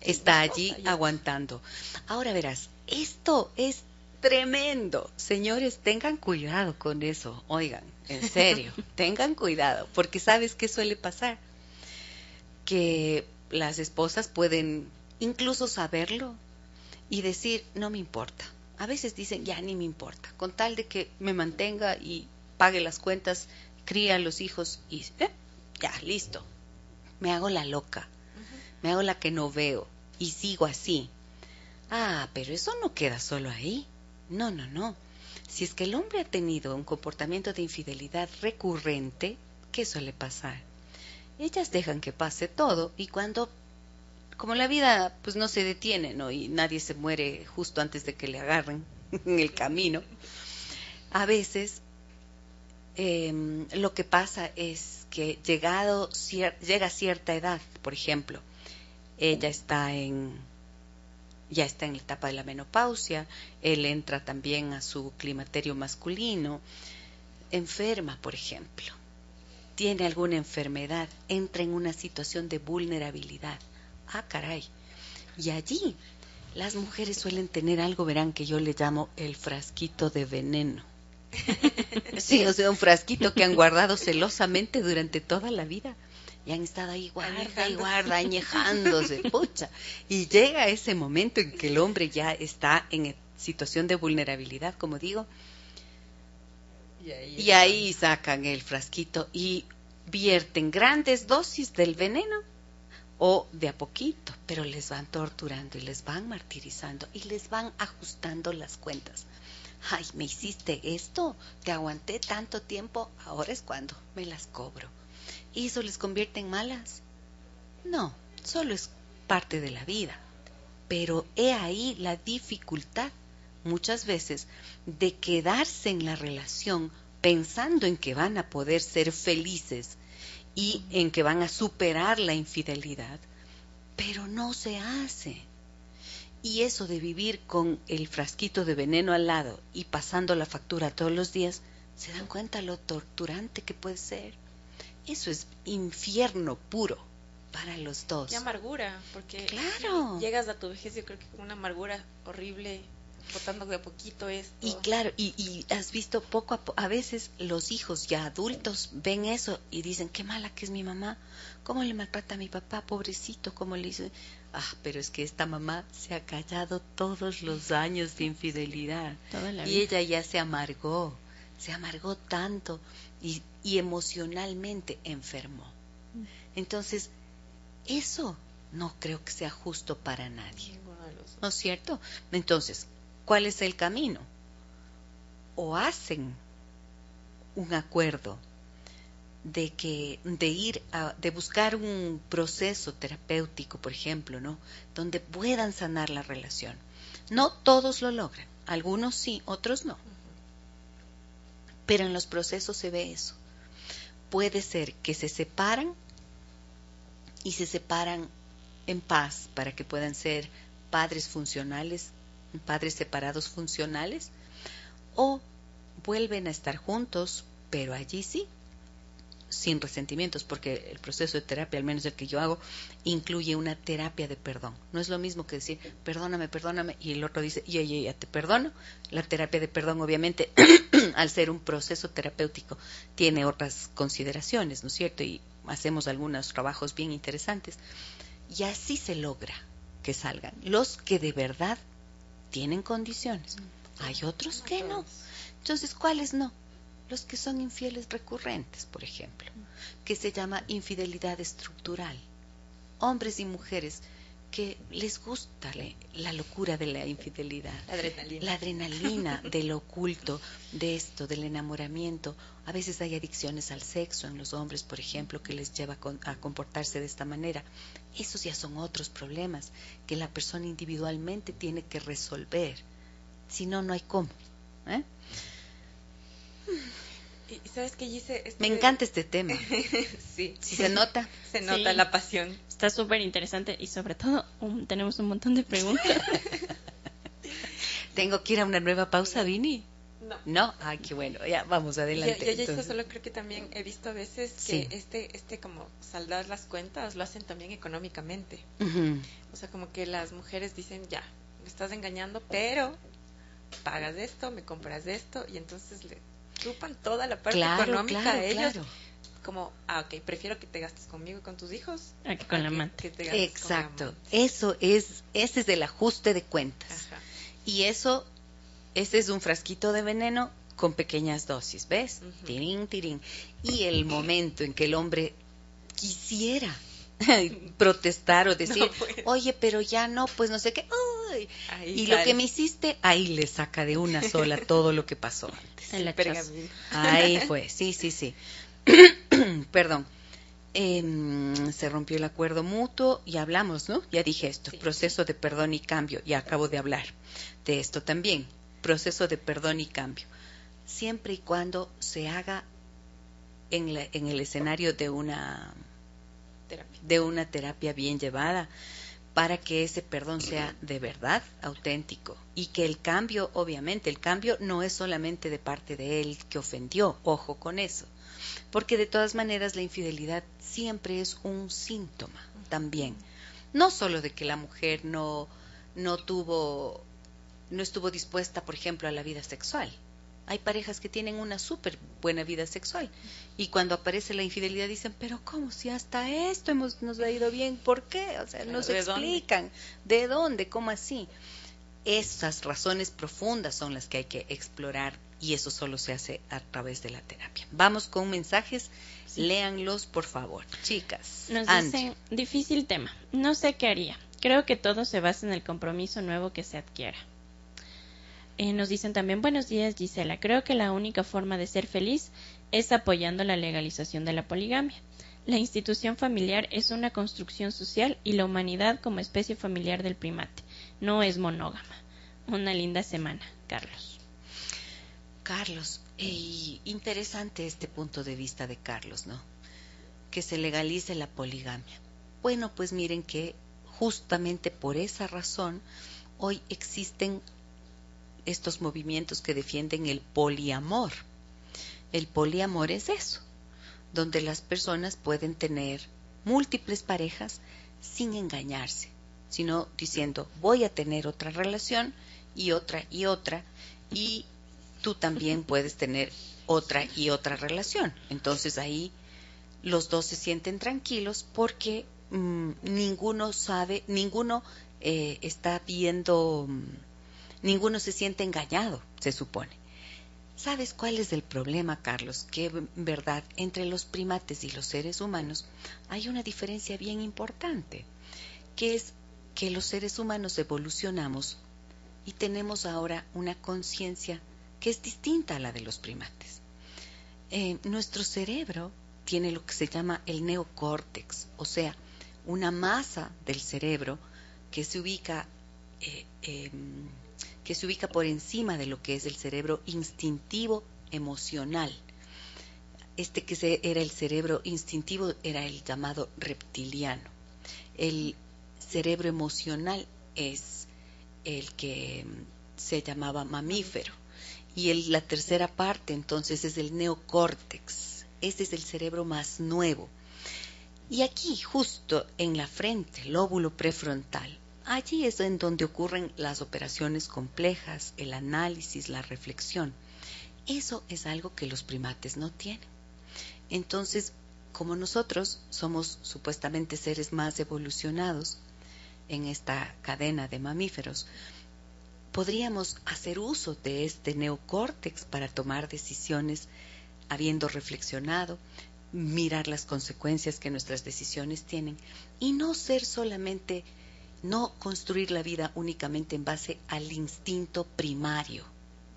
está allí aguantando. Ahora verás, esto es tremendo. Señores, tengan cuidado con eso. Oigan, en <laughs> serio, tengan cuidado, porque sabes qué suele pasar. Que las esposas pueden incluso saberlo y decir, no me importa. A veces dicen, ya ni me importa, con tal de que me mantenga y pague las cuentas, cría a los hijos y eh, ya, listo. Me hago la loca, me hago la que no veo y sigo así. Ah, pero eso no queda solo ahí. No, no, no. Si es que el hombre ha tenido un comportamiento de infidelidad recurrente, ¿qué suele pasar? Ellas dejan que pase todo y cuando como la vida pues no se detiene, ¿no? Y nadie se muere justo antes de que le agarren <laughs> en el camino. A veces em, lo que pasa es que llegado llega a cierta edad, por ejemplo, ella está en ya está en la etapa de la menopausia, él entra también a su climaterio masculino, enferma, por ejemplo, tiene alguna enfermedad, entra en una situación de vulnerabilidad ah, caray. Y allí las mujeres suelen tener algo, verán, que yo le llamo el frasquito de veneno. <laughs> Sí, o sea, un frasquito que han guardado celosamente durante toda la vida. Y han estado ahí guarda y guarda, añejándose, <laughs> pucha. Y llega ese momento en que el hombre ya está en situación de vulnerabilidad, como digo. y ahí sacan el frasquito y vierten grandes dosis del veneno o de a poquito, pero les van torturando y les van martirizando y les van ajustando las cuentas. Ay, me hiciste esto, te aguanté tanto tiempo, ahora es cuando me las cobro. ¿Y eso les convierte en malas? No, solo es parte de la vida. Pero he ahí la dificultad muchas veces de quedarse en la relación pensando en que van a poder ser felices y en que van a superar la infidelidad, pero no se hace. Y eso de vivir con el frasquito de veneno al lado y pasando la factura todos los días, ¿se dan cuenta lo torturante que puede ser? Eso es infierno puro para los dos. Y amargura, porque llegas a tu vejez yo creo que con una amargura horrible botando de a poquito esto. Y claro, y, has visto poco a poco, a veces los hijos ya adultos ven eso y dicen, qué mala que es mi mamá, cómo le maltrata a mi papá, pobrecito, cómo le dice, ah, pero es que esta mamá se ha callado todos los años de infidelidad. y ella ya se amargó, se amargó tanto y, y emocionalmente enfermó. Mm. Entonces, eso no creo que sea justo para nadie. ¿No es cierto? Entonces, ¿Cuál es el camino? O hacen un acuerdo de que de ir a de buscar un proceso terapéutico, por ejemplo, ¿no? Donde puedan sanar la relación. No todos lo logran, algunos sí, otros no. Pero en los procesos se ve eso. Puede ser que se separan y se separan en paz para que puedan ser padres funcionales padres separados funcionales, o vuelven a estar juntos, pero allí sí, sin resentimientos, porque el proceso de terapia, al menos el que yo hago, incluye una terapia de perdón. No es lo mismo que decir, perdóname, perdóname, y el otro dice, ya, ya, ya te perdono. La terapia de perdón, obviamente, <clears throat> al ser un proceso terapéutico, tiene otras consideraciones, ¿no es cierto? Y hacemos algunos trabajos bien interesantes. Y así se logra que salgan los que de verdad tienen condiciones. Mm. Hay otros que no. Entonces, ¿cuáles no? Los que son infieles recurrentes, por ejemplo, que se llama infidelidad estructural. Hombres y mujeres que les gusta la locura de la infidelidad, la adrenalina, la adrenalina <laughs> del oculto, de esto, del enamoramiento. A veces hay adicciones al sexo en los hombres, por ejemplo, que les lleva a comportarse de esta manera. Esos ya son otros problemas que la persona individualmente tiene que resolver. Si no, no hay cómo. ¿eh? Sabes que hice Me encanta este tema. <laughs> sí. ¿Se nota? Se nota la pasión. Está súper interesante y sobre todo tenemos un montón de preguntas. <laughs> Tengo que ir a una nueva pausa, Vini. No. No, ay, qué bueno, ya vamos adelante. Yo, yo, solo creo que también he visto a veces que este, este como saldar las cuentas lo hacen también económicamente. O sea, como que las mujeres dicen, ya, me estás engañando, pero pagas esto, me compras esto, y entonces le chupan toda la parte económica a ellos. Como, ah, ok, prefiero que te gastes conmigo y con tus hijos. que con la amante. Exacto. Eso es, ese es el ajuste de cuentas. Y eso, ese es un frasquito de veneno con pequeñas dosis, ¿ves? Tirín, tirín. Y el momento en que el hombre quisiera <laughs> protestar o decir, pues. oye, pero ya no, pues no sé qué, y lo que me hiciste, ahí le saca de una sola todo lo que pasó <laughs> ahí <laughs> fue, sí, sí, sí. <clears throat> Perdón. Em, se rompió el acuerdo mutuo y hablamos, ¿no? Ya dije esto, proceso de perdón y cambio, y acabo de hablar de esto también, proceso de perdón y cambio, siempre y cuando se haga en, en el escenario de una de una terapia bien llevada para que ese perdón sea de verdad auténtico y que el cambio, obviamente, el cambio no es solamente de parte de él que ofendió, ojo con eso, porque de todas maneras la infidelidad siempre es un síntoma también, no solo de que la mujer no no tuvo no estuvo dispuesta, por ejemplo, a la vida sexual, hay parejas que tienen una súper buena vida sexual y cuando aparece la infidelidad dicen, pero ¿cómo si hasta esto hemos, nos ha ido bien? ¿Por qué? O sea, no se explican. ¿De dónde? ¿Cómo así? Esas razones profundas son las que hay que explorar y eso solo se hace a través de la terapia. Vamos con mensajes, léanlos por favor. Chicas. Nos dicen, difícil tema, no sé qué haría. Creo que todo se basa en el compromiso nuevo que se adquiera. Eh, nos dicen también buenos días Gisela. Creo que la única forma de ser feliz es apoyando la legalización de la poligamia. La institución familiar es una construcción social y la humanidad como especie familiar del primate no es monógama. Una linda semana, Carlos. Carlos, interesante este punto de vista de Carlos, ¿no? Que se legalice la poligamia. Bueno, pues miren que justamente por esa razón hoy existen estos movimientos que defienden el poliamor. El poliamor es eso, donde las personas pueden tener múltiples parejas sin engañarse, sino diciendo voy a tener otra relación y otra y otra y tú también puedes tener otra y otra relación. Entonces ahí los dos se sienten tranquilos porque mm, ninguno sabe, ninguno eh, está viendo mm, ninguno se siente engañado, se supone. ¿Sabes cuál es el problema, Carlos? Que en verdad entre los primates y los seres humanos hay una diferencia bien importante, que es que los seres humanos evolucionamos y tenemos ahora una conciencia que es distinta a la de los primates. Eh, nuestro cerebro tiene lo que se llama el neocórtex, o sea, una masa del cerebro que se ubica eh, que se ubica por encima de lo que es el cerebro instintivo emocional. Este que era el cerebro instintivo era el llamado reptiliano. El cerebro emocional es el que mm, se llamaba mamífero. Y la tercera parte entonces es el neocórtex. Este es el cerebro más nuevo. Y aquí, justo en la frente, lóbulo prefrontal, Allí es en donde ocurren las operaciones complejas, el análisis, la reflexión. Eso es algo que los primates no tienen. Entonces, como nosotros somos supuestamente seres más evolucionados en esta cadena de mamíferos, podríamos hacer uso de este neocórtex para tomar decisiones habiendo reflexionado, mirar las consecuencias que nuestras decisiones tienen y no ser solamente no construir la vida únicamente en base al instinto primario,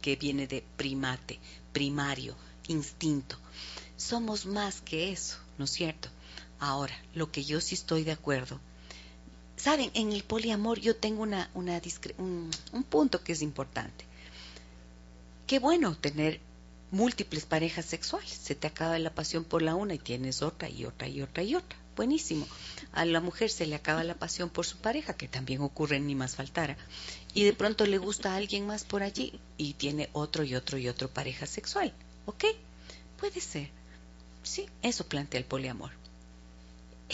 que viene de primate, primario, instinto. Somos más que eso, ¿no es cierto? Ahora, lo que yo sí estoy de acuerdo, saben, en el poliamor yo tengo una, una un, un punto que es importante. Qué bueno tener múltiples parejas sexuales. Se te acaba la pasión por la una y tienes otra y otra y otra y otra buenísimo. A la mujer se le acaba la pasión por su pareja, que también ocurre ni más faltara, y de pronto le gusta a alguien más por allí y tiene otro y otro y otro pareja sexual. ¿Ok? Puede ser. Sí, eso plantea el poliamor.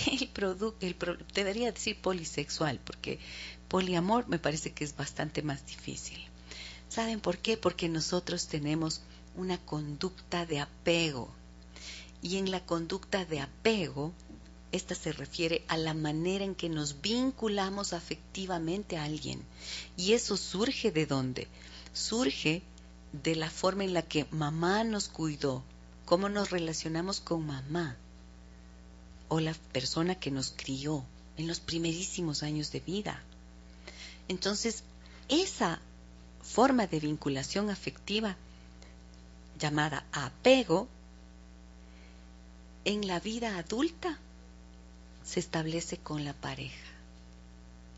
El producto, el debería decir polisexual, porque poliamor me parece que es bastante más difícil. ¿Saben por qué? Porque nosotros tenemos una conducta de apego. Y en la conducta de apego, esta se refiere a la manera en que nos vinculamos afectivamente a alguien. Y eso surge de dónde? Surge de la forma en la que mamá nos cuidó, cómo nos relacionamos con mamá o la persona que nos crió en los primerísimos años de vida. Entonces, esa forma de vinculación afectiva llamada apego, en la vida adulta se establece con la pareja.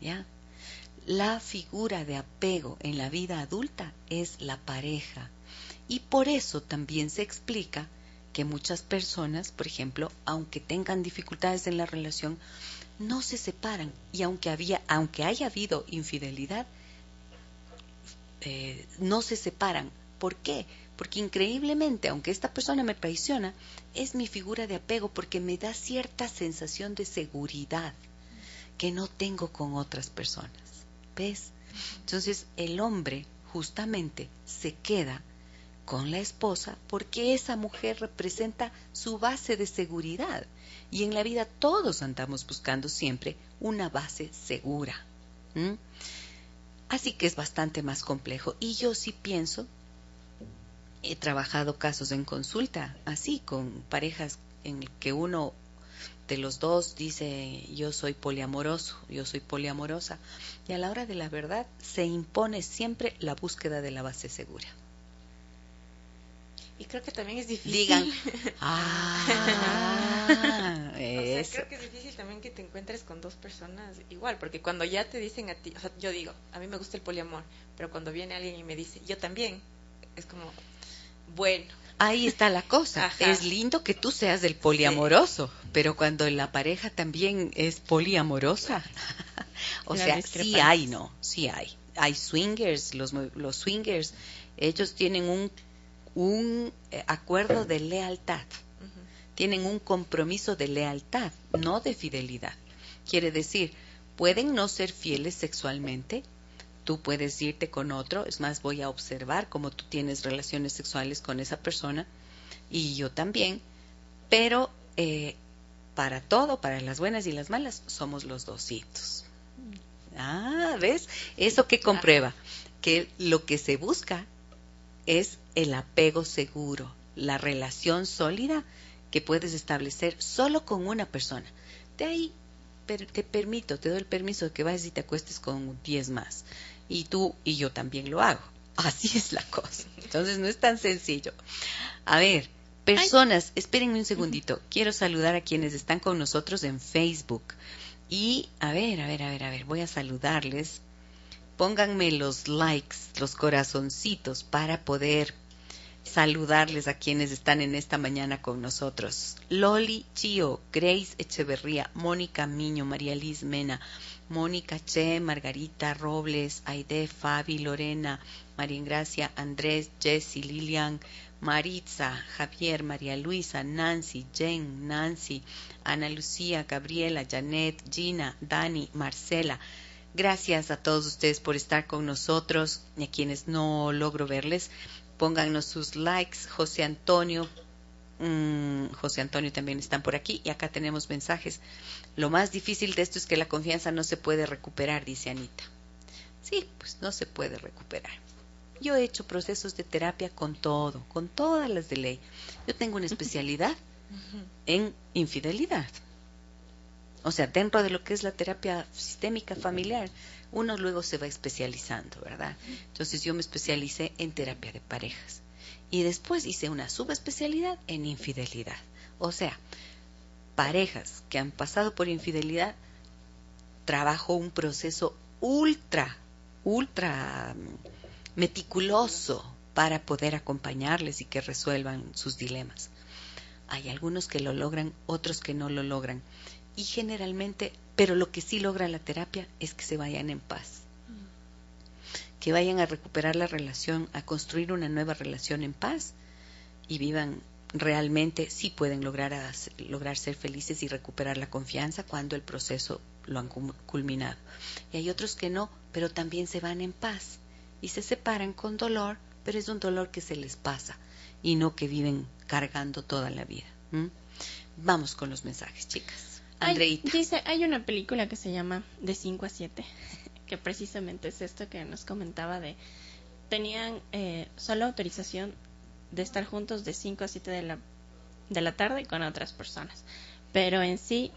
¿Ya? La figura de apego en la vida adulta es la pareja. Y por eso también se explica que muchas personas, por ejemplo, aunque tengan dificultades en la relación, no se separan y aunque había, aunque haya habido infidelidad, eh, no se separan. ¿Por qué? Porque increíblemente, aunque esta persona me traiciona, es mi figura de apego porque me da cierta sensación de seguridad que no tengo con otras personas. ¿Ves? Entonces el hombre justamente se queda con la esposa porque esa mujer representa su base de seguridad. Y en la vida todos andamos buscando siempre una base segura. Así que es bastante más complejo. Y yo sí pienso, he trabajado casos en consulta, así, con parejas en que uno de los dos dice yo soy poliamoroso, yo soy poliamorosa, y a la hora de la verdad se impone siempre la búsqueda de la base segura. Y creo que también es difícil. Digan, <laughs> ah, creo que es difícil también que te encuentres con dos personas igual, porque cuando ya te dicen a ti, o sea, yo digo, a mí me gusta el poliamor, pero cuando viene alguien y me dice, yo también, es como, bueno. Ahí está la cosa. Es lindo que tú seas del poliamoroso, pero cuando la pareja también es poliamorosa, <laughs> o sea, sí hay, ¿no? Sí hay. Hay swingers, los, los swingers, ellos tienen un un eh, acuerdo de lealtad, tienen un compromiso de lealtad, no de fidelidad. Quiere decir, pueden no ser fieles sexualmente, tú puedes irte con otro, es más, voy a observar cómo tú tienes relaciones sexuales con esa persona y yo también, pero eh, para todo, para las buenas y las malas, somos los dositos. Ah, ¿ves? Eso que comprueba que lo que se busca es el apego seguro, la relación sólida que puedes establecer solo con una persona. De ahí te permito, te doy el permiso de que vayas y te acuestes con 10 más. Y tú y yo también lo hago. <laughs> Así es la cosa. Entonces no es tan sencillo. A ver, personas, espérenme un segundito. Quiero saludar a quienes están con nosotros en Facebook. Y a ver, a ver, a ver, a ver, voy a saludarles pónganme los likes, los corazoncitos para poder saludarles a quienes están en esta mañana con nosotros. Loli Chio, Grace Echeverría, Mónica Miño, María Liz Mena, Mónica Che, Margarita Robles, Aide, Fabi, Lorena, María Ingracia, Andrés, Jessy, Lilian, Maritza, Javier, María Luisa, Nancy, Jen, Nancy, Ana Lucía, Gabriela, Janet, Gina, Dani, Marcela, Gracias a todos ustedes por estar con nosotros y a quienes no logro verles. Pónganos sus likes. José Antonio, mm, José Antonio también están por aquí y acá tenemos mensajes. Lo más difícil de esto es que la confianza no se puede recuperar, dice Anita. Sí, pues no se puede recuperar. Yo he hecho procesos de terapia con todo, con todas las de ley. Yo tengo una <laughs> especialidad en infidelidad. O sea, dentro de lo que es la terapia sistémica familiar, uno luego se va especializando, ¿verdad? Entonces yo me especialicé en terapia de parejas y después hice una subespecialidad en infidelidad. O sea, parejas que han pasado por infidelidad, trabajo un proceso ultra, ultra mm, meticuloso para poder acompañarles y que resuelvan sus dilemas. Hay algunos que lo logran, otros que no lo logran y generalmente, pero lo que sí logra la terapia es que se vayan en paz. Que vayan a recuperar la relación, a construir una nueva relación en paz y vivan realmente, sí pueden lograr, lograr ser felices y recuperar la confianza cuando el proceso lo han culminado. Y hay otros que no, pero también se van en paz y se separan con dolor, pero es un dolor que se les pasa y no que viven cargando toda la vida. Vamos con los mensajes, chicas. Andreita. dice, hay una película que se llama De 5 a 7, <laughs> que precisamente es esto que nos comentaba de tenían eh, solo autorización de estar juntos de 5 a 7 de la, de la tarde con otras personas. Pero en sí,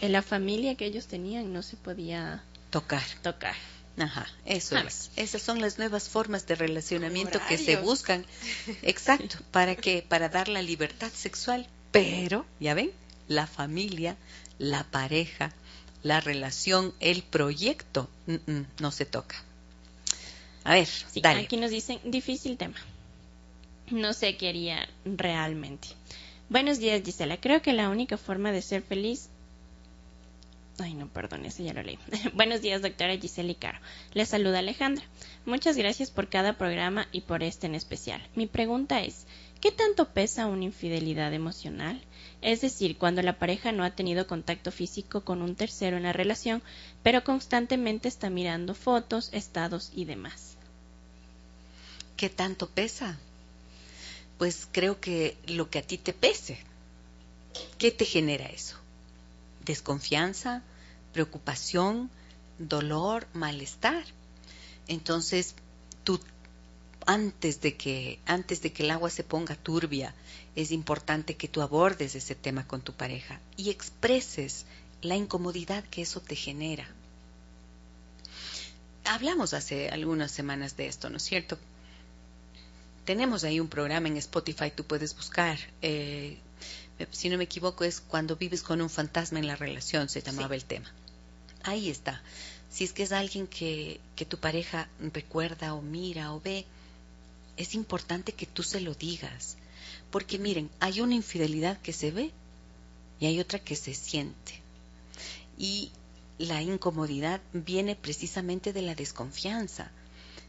en la familia que ellos tenían no se podía tocar. Tocar. Ajá, eso es. Esas son las nuevas formas de relacionamiento que se buscan. <laughs> Exacto, ¿para qué? Para dar la libertad sexual. Pero, ya ven, la familia, la pareja, la relación, el proyecto, no se toca. A ver, dale. Aquí nos dicen, difícil tema. No sé qué haría realmente. Buenos días, Gisela. Creo que la única forma de ser feliz Ay, no, perdón, ese ya lo leí. <laughs> Buenos días, doctora Giselle Caro. Les saluda Alejandra. Muchas gracias por cada programa y por este en especial. Mi pregunta es, ¿qué tanto pesa una infidelidad emocional? Es decir, cuando la pareja no ha tenido contacto físico con un tercero en la relación, pero constantemente está mirando fotos, estados y demás. ¿Qué tanto pesa? Pues creo que lo que a ti te pese. ¿Qué te genera eso? desconfianza, preocupación, dolor, malestar. Entonces, tú antes de que antes de que el agua se ponga turbia, es importante que tú abordes ese tema con tu pareja y expreses la incomodidad que eso te genera. Hablamos hace algunas semanas de esto, ¿no es cierto? Tenemos ahí un programa en Spotify, tú puedes buscar eh, si no me equivoco, es cuando vives con un fantasma en la relación, se llamaba el tema. Ahí está. Si es que es alguien que, que tu pareja recuerda o mira o ve, es importante que tú se lo digas. Porque miren, hay una infidelidad que se ve y hay otra que se siente. Y la incomodidad viene precisamente de la desconfianza.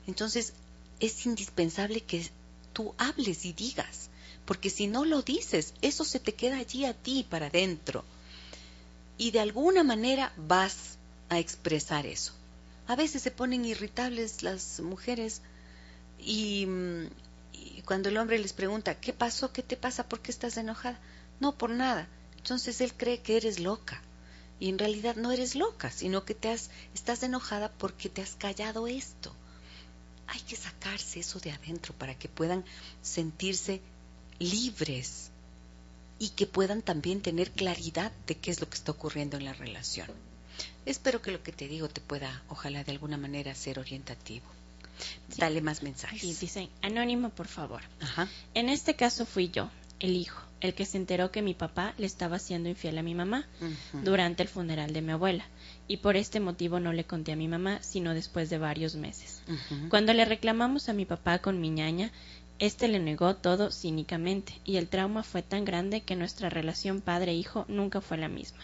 Entonces, es indispensable que tú hables y digas porque si no lo dices, eso se te queda allí a ti para adentro. Y de alguna manera vas a expresar eso. A veces se ponen irritables las mujeres y, cuando el hombre les pregunta, ¿qué pasó? ¿Qué te pasa? ¿Por qué estás enojada? No, por nada. Entonces él cree que eres loca. Y en realidad no eres loca, sino que te has, estás enojada porque te has callado esto. Hay que sacarse eso de adentro para que puedan sentirse libres y que puedan también tener claridad de qué es lo que está ocurriendo en la relación. Espero que lo que te digo te pueda, ojalá de alguna manera, ser orientativo. Dale más mensajes. dicen, anónimo, por favor. En este caso fui yo, el hijo, el que se enteró que mi papá le estaba siendo infiel a mi mamá durante el funeral de mi abuela. Y por este motivo no le conté a mi mamá, sino después de varios meses. Cuando le reclamamos a mi papá con mi ñaña, este le negó todo cínicamente, y el trauma fue tan grande que nuestra relación padre-hijo nunca fue la misma.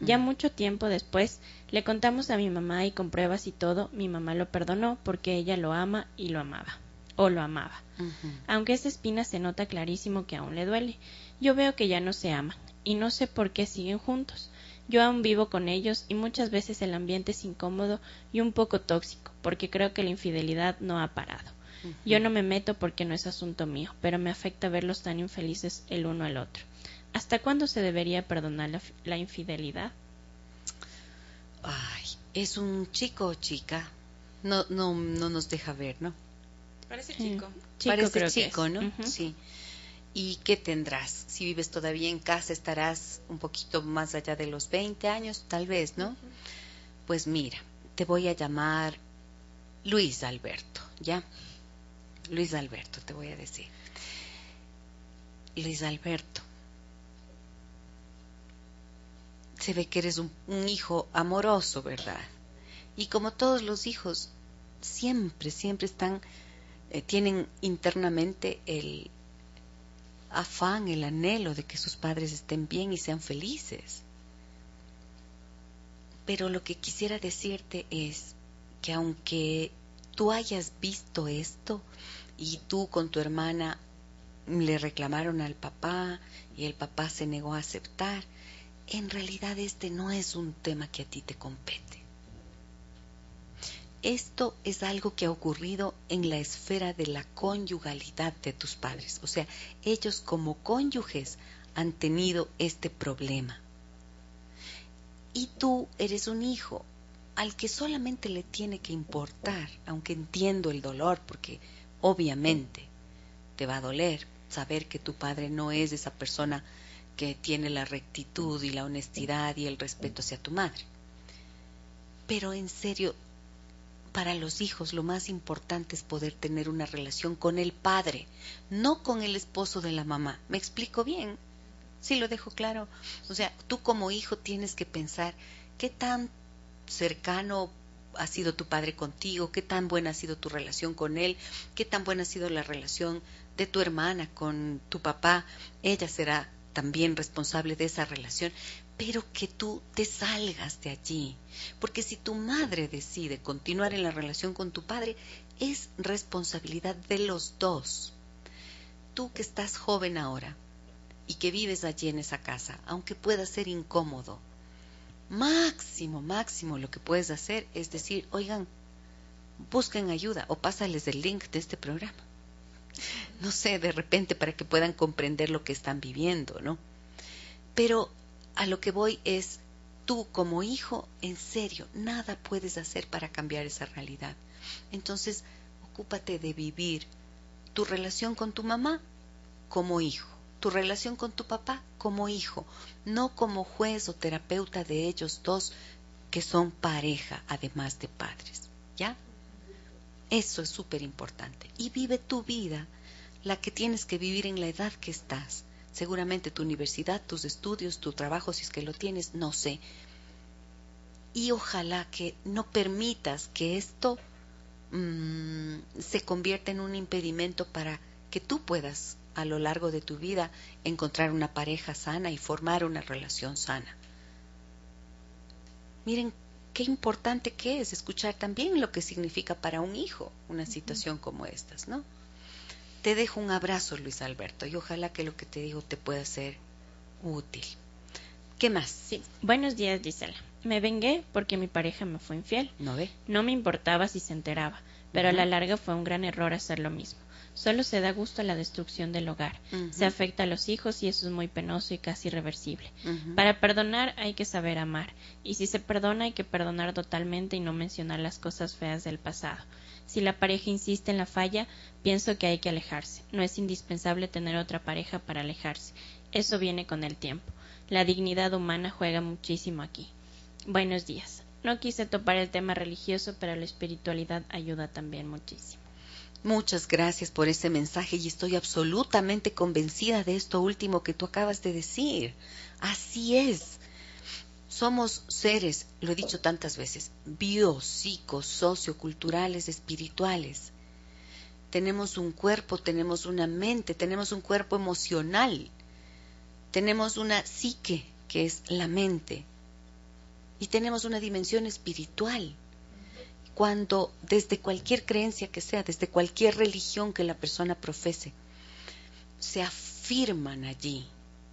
Ya mucho tiempo después le contamos a mi mamá y con pruebas y todo, mi mamá lo perdonó porque ella lo ama y lo amaba, o lo amaba. Aunque esa espina se nota clarísimo que aún le duele. Yo veo que ya no se aman, y no sé por qué siguen juntos. Yo aún vivo con ellos y muchas veces el ambiente es incómodo y un poco tóxico, porque creo que la infidelidad no ha parado. Yo no me meto porque no es asunto mío, pero me afecta verlos tan infelices el uno al otro. ¿Hasta cuándo se debería perdonar la, infidelidad? Ay, es un chico o chica. No, no, no nos deja ver, ¿no? Parece chico. Parece chico, ¿no? Sí. ¿Y qué tendrás? Si vives todavía en casa, estarás un poquito más allá de los 20 años, tal vez, ¿no? Pues mira, te voy a llamar Luis Alberto, ¿ya? Luis Alberto, te voy a decir. Luis Alberto, se ve que eres un, hijo amoroso, ¿verdad? Y como todos los hijos, siempre, siempre están, eh, tienen internamente el afán, el anhelo de que sus padres estén bien y sean felices. Pero lo que quisiera decirte es que aunque tú hayas visto esto y tú con tu hermana le reclamaron al papá y el papá se negó a aceptar, en realidad este no es un tema que a ti te compete. Esto es algo que ha ocurrido en la esfera de la conyugalidad de tus padres. O sea, ellos como cónyuges han tenido este problema. Y tú eres un hijo al que solamente le tiene que importar, aunque entiendo el dolor, porque obviamente te va a doler saber que tu padre no es esa persona que tiene la rectitud y la honestidad y el respeto hacia tu madre. Pero en serio, para los hijos lo más importante es poder tener una relación con el padre, no con el esposo de la mamá. ¿Me explico bien? Sí, lo dejo claro. O sea, tú como hijo tienes que pensar qué tan cercano ha sido tu padre contigo, qué tan buena ha sido tu relación con él, qué tan buena ha sido la relación de tu hermana con tu papá. Ella será también responsable de esa relación, pero que tú te salgas de allí. Porque si tu madre decide continuar en la relación con tu padre, es responsabilidad de los dos. Tú que estás joven ahora y que vives allí en esa casa, aunque pueda ser incómodo, máximo, máximo lo que puedes hacer es decir, oigan, busquen ayuda o pásales el link de este programa. No sé, de repente para que puedan comprender lo que están viviendo, ¿no? Pero a lo que voy es, tú como hijo, en serio, nada puedes hacer para cambiar esa realidad. Entonces, ocúpate de vivir tu relación con tu mamá como hijo, tu relación con tu papá como hijo, no como juez o terapeuta de ellos dos que son pareja, además de padres. ¿Ya? Eso es súper importante. Y vive tu vida, la que tienes que vivir en la edad que estás seguramente tu universidad, tus estudios, tu trabajo, si es que lo tienes, no sé. Y ojalá que no permitas que esto mm, se convierta en un impedimento para que tú puedas a lo largo de tu vida encontrar una pareja sana y formar una relación sana. Miren qué importante que es escuchar también lo que significa para un hijo una situación como estas, ¿no? Te dejo un abrazo, Luis Alberto, y ojalá que lo que te digo te pueda ser útil. ¿Qué más? Sí. Buenos días, Gisela. Me vengué porque mi pareja me fue infiel. ¿No ve? No me importaba si se enteraba, pero a la larga fue un gran error hacer lo mismo. Solo se da gusto a la destrucción del hogar. Se afecta a los hijos y eso es muy penoso y casi irreversible. Para perdonar hay que saber amar. Y si se perdona hay que perdonar totalmente y no mencionar las cosas feas del pasado. Si la pareja insiste en la falla, pienso que hay que alejarse. No es indispensable tener otra pareja para alejarse. Eso viene con el tiempo. La dignidad humana juega muchísimo aquí. Buenos días. No quise topar el tema religioso, pero la espiritualidad ayuda también muchísimo. Muchas gracias por ese mensaje y estoy absolutamente convencida de esto último que tú acabas de decir. Así es. Somos seres, lo he dicho tantas veces, bio, psico, socioculturales, espirituales. Tenemos un cuerpo, tenemos una mente, tenemos un cuerpo emocional, tenemos una psique, que es la mente, y tenemos una dimensión espiritual. Cuando desde cualquier creencia que sea, desde cualquier religión que la persona profese, se afirman allí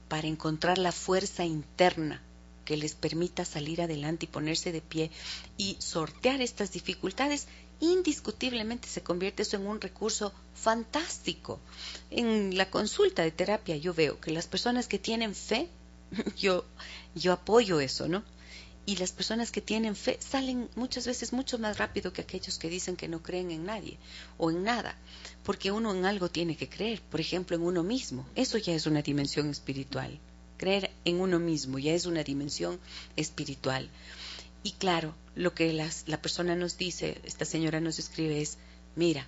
para encontrar la fuerza interna que les permita salir adelante y ponerse de pie y sortear estas dificultades, indiscutiblemente se convierte eso en un recurso fantástico. En la consulta de terapia yo veo que las personas que tienen fe, <laughs> yo, yo apoyo eso, ¿no? Y las personas que tienen fe salen muchas veces mucho más rápido que aquellos que dicen que no creen en nadie o en nada, porque uno en algo tiene que creer, por ejemplo en uno mismo. Eso ya es una dimensión espiritual. Creer en uno mismo ya es una dimensión espiritual. Y claro, lo que la persona nos dice, esta señora nos escribe es, mira,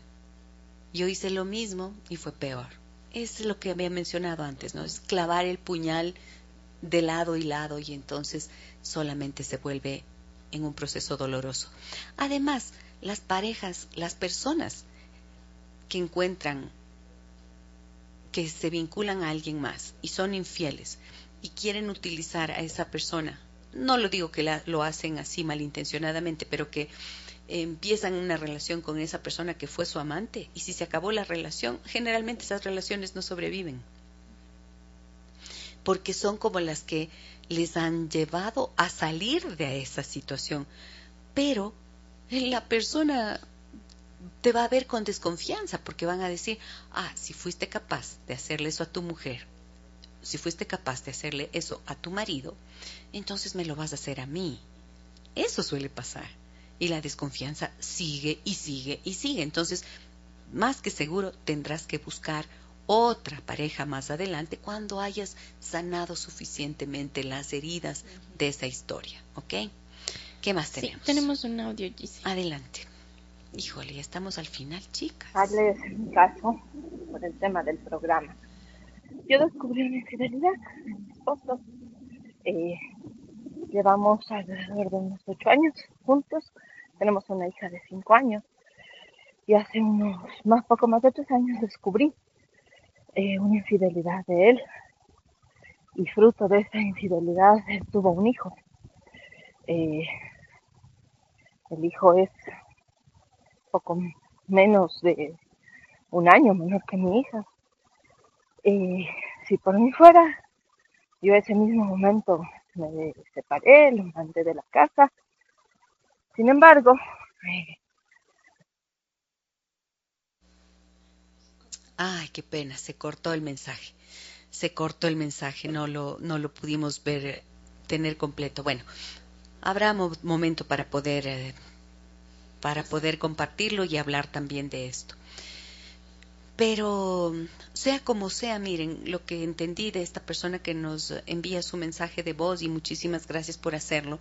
yo hice lo mismo y fue peor. Es lo que había mencionado antes, ¿no? Es clavar el puñal de lado y lado y entonces solamente se vuelve en un proceso doloroso. Además, las parejas, las personas que encuentran que se vinculan a alguien más y son infieles y quieren utilizar a esa persona, no lo digo que lo hacen así malintencionadamente, pero que empiezan una relación con esa persona que fue su amante y si se acabó la relación, generalmente esas relaciones no sobreviven. Porque son como las que les han llevado a salir de esa situación. Pero la persona te va a ver con desconfianza porque van a decir, ah, si fuiste capaz de hacerle eso a tu mujer, si fuiste capaz de hacerle eso a tu marido, entonces me lo vas a hacer a mí. Eso suele pasar. Y la desconfianza sigue y sigue y sigue. Entonces, más que seguro tendrás que buscar otra pareja más adelante cuando hayas sanado suficientemente las heridas de esa historia. ¿Ok? ¿Qué más tenemos? tenemos un audio, Adelante. Híjole, estamos al final, chicas. Darles un caso por el tema del programa. Yo descubrí mi infidelidad mi esposo. Eh, llevamos alrededor de unos ocho años juntos. Tenemos una hija de cinco años. Y hace unos más poco más de tres años descubrí eh, una infidelidad de él. Y fruto de esa infidelidad él tuvo un hijo. Eh, el hijo es poco menos de un año menor que mi hija. Si por mí fuera, yo ese mismo momento me separé, lo mandé de la casa. Sin embargo, Ay, qué pena, se cortó el mensaje. Se cortó el mensaje, no lo, no lo pudimos ver, tener completo. Bueno, habrá momento para poder eh, para poder compartirlo y hablar también de esto. Pero sea como sea, miren, lo que entendí de esta persona que nos envía su mensaje de voz y muchísimas gracias por hacerlo,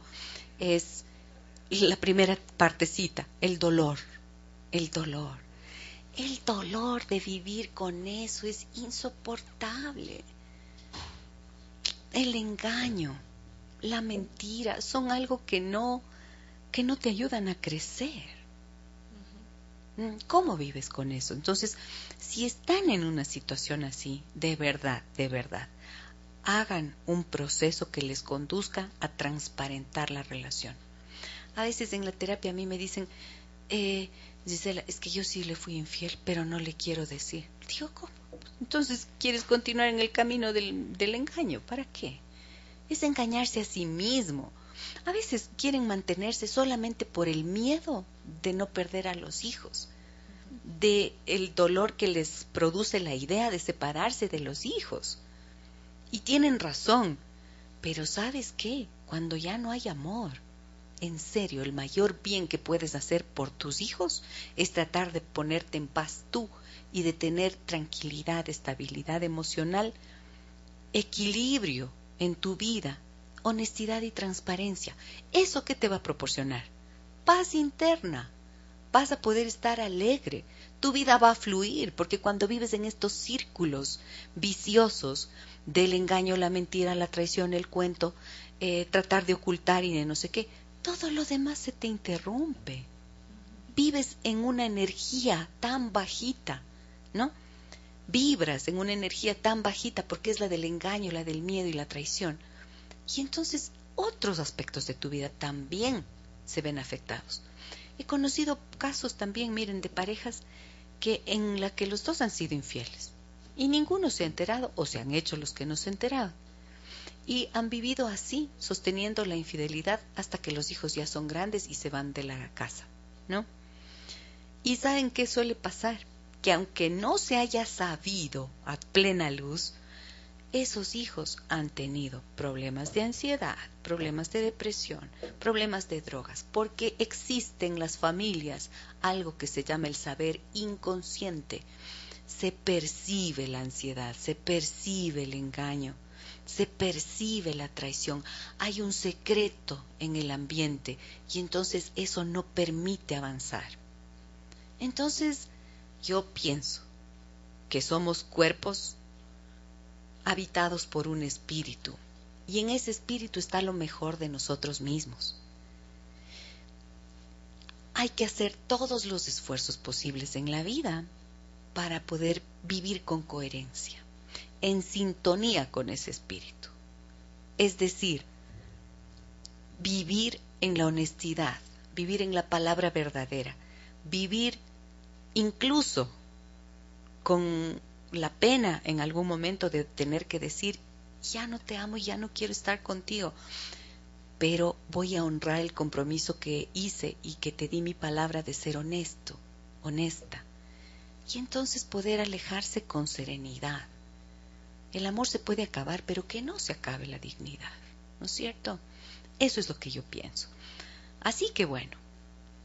es la primera partecita, el dolor, el dolor. El dolor de vivir con eso es insoportable. El engaño, la mentira, son algo que no que no te ayudan a crecer. Mm, ¿Cómo vives con eso? Entonces, si están en una situación así, de verdad, de verdad, hagan un proceso que les conduzca a transparentar la relación. A veces en la terapia a mí me dicen, eh, Gisela, es que yo sí le fui infiel, pero no le quiero decir. Digo, ¿cómo? Entonces, ¿quieres continuar en el camino del, del engaño? ¿Para qué? Es engañarse a sí mismo. A veces quieren mantenerse solamente por el miedo de no perder a los hijos, de el dolor que les produce la idea de separarse de los hijos. Y tienen razón, pero ¿sabes qué? Cuando ya no hay amor, en serio, el mayor bien que puedes hacer por tus hijos es tratar de ponerte en paz tú y de tener tranquilidad, estabilidad emocional, equilibrio en tu vida honestidad y transparencia. ¿Eso qué te va a proporcionar? Paz interna. Vas a poder estar alegre. Tu vida va a fluir, porque cuando vives en estos círculos viciosos del engaño, la mentira, la traición, el cuento, eh, tratar de ocultar y de no sé qué, todo lo demás se te interrumpe. Vives en una energía tan bajita, ¿no? Vibras en una energía tan bajita porque es la del engaño, la del miedo y la traición y entonces otros aspectos de tu vida también se ven afectados. He conocido casos también, miren, de parejas que en la que los dos han sido infieles y ninguno se ha enterado o se han hecho los que no se enterado. Y han vivido así, sosteniendo la infidelidad hasta que los hijos ya son grandes y se van de la casa, ¿no? Y saben qué suele pasar, que aunque no se haya sabido a plena luz, esos hijos han tenido problemas de ansiedad, problemas de depresión, problemas de drogas, porque existe en las familias algo que se llama el saber inconsciente. Se percibe la ansiedad, se percibe el engaño, se percibe la traición, hay un secreto en el ambiente y entonces eso no permite avanzar. Entonces yo pienso que somos cuerpos habitados por un espíritu, y en ese espíritu está lo mejor de nosotros mismos. Hay que hacer todos los esfuerzos posibles en la vida para poder vivir con coherencia, en sintonía con ese espíritu. Es decir, vivir en la honestidad, vivir en la palabra verdadera, vivir incluso con la pena en algún momento de tener que decir, ya no te amo y ya no quiero estar contigo, pero voy a honrar el compromiso que hice y que te di mi palabra de ser honesto, honesta. Y entonces poder alejarse con serenidad. El amor se puede acabar, pero que no se acabe la dignidad, ¿no es cierto? Eso es lo que yo pienso. Así que bueno,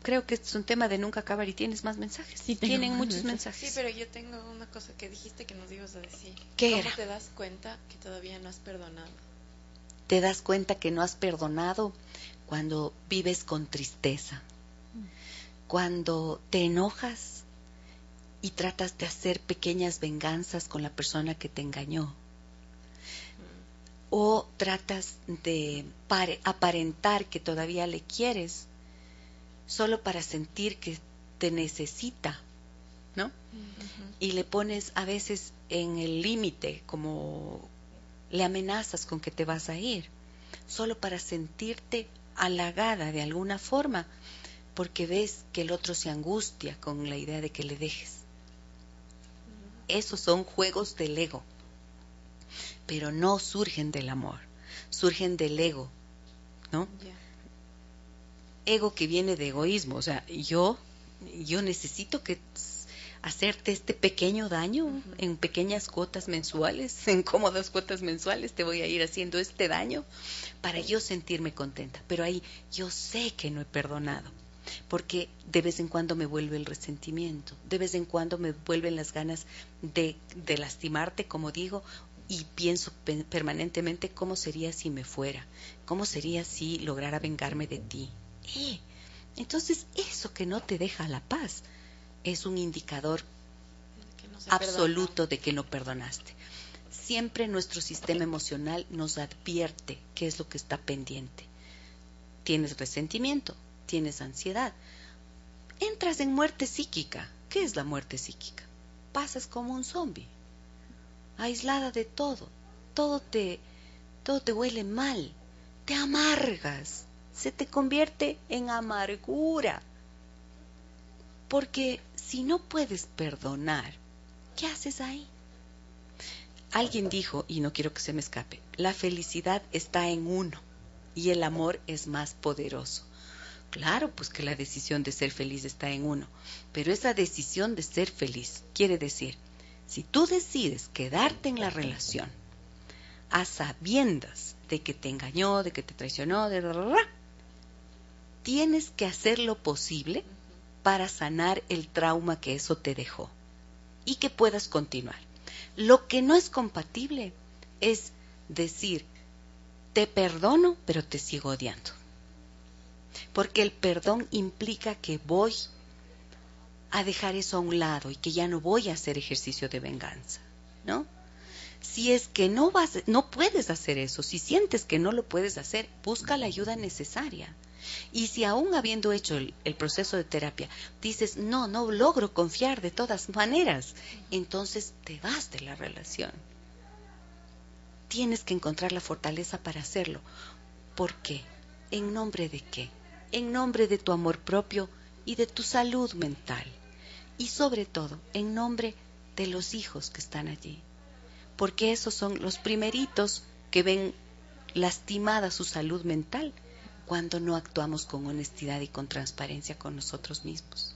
creo que es un tema de nunca acabar y tienes más mensajes. Sí, Tienen muchos mensajes. Sí, pero yo tengo una cosa que dijiste que nos ibas a decir. ¿Qué ¿Cómo era? te das cuenta que todavía no has perdonado? Te das cuenta que no has perdonado cuando vives con tristeza, cuando te enojas y tratas de hacer pequeñas venganzas con la persona que te engañó. O tratas de pare- aparentar que todavía le quieres solo para sentir que te necesita, ¿no? Y le pones a veces en el límite, como le amenazas con que te vas a ir, solo para sentirte halagada de alguna forma, porque ves que el otro se angustia con la idea de que le dejes. Esos son juegos del ego, pero no surgen del amor, surgen del ego, ¿no? Ego que viene de egoísmo, o sea, yo yo necesito que hacerte este pequeño daño en pequeñas cuotas mensuales, <laughs> en cómodas cuotas mensuales, te voy a ir haciendo este daño para yo sentirme contenta. Pero ahí yo sé que no he perdonado, porque de vez en cuando me vuelve el resentimiento, de vez en cuando me vuelven las ganas de, de lastimarte, como digo, y pienso pe- permanentemente cómo sería si me fuera, cómo sería si lograra vengarme de ti. Entonces eso que no te deja la paz es un indicador no absoluto de que no perdonaste. Siempre nuestro sistema emocional nos advierte qué es lo que está pendiente. Tienes resentimiento, tienes ansiedad, entras en muerte psíquica. ¿Qué es la muerte psíquica? Pasas como un zombie, aislada de todo. Todo te, todo te huele mal, te amargas, se te convierte en amargura. Porque si no puedes perdonar, ¿qué haces ahí? Alguien dijo, y no quiero que se me escape, la felicidad está en uno y el amor es más poderoso. Claro, pues que la decisión de ser feliz está en uno, pero esa decisión de ser feliz quiere decir, si tú decides quedarte en la relación a sabiendas de que te engañó, de que te traicionó, de tienes que hacer lo posible para sanar el trauma que eso te dejó y que puedas continuar. Lo que no es compatible es decir, te perdono, pero te sigo odiando. Porque el perdón implica que voy a dejar eso a un lado y que ya no voy a hacer ejercicio de venganza, ¿no? Si es que no vas, no puedes hacer eso, si sientes que no lo puedes hacer, busca la ayuda necesaria. Y si aún habiendo hecho el, el, proceso de terapia dices, no, no logro confiar de todas maneras, entonces te vas de la relación. Tienes que encontrar la fortaleza para hacerlo. ¿Por qué? ¿En nombre de qué? En nombre de tu amor propio y de tu salud mental. Y sobre todo, en nombre de los hijos que están allí. Porque esos son los primeritos que ven lastimada su salud mental cuando no actuamos con honestidad y con transparencia con nosotros mismos.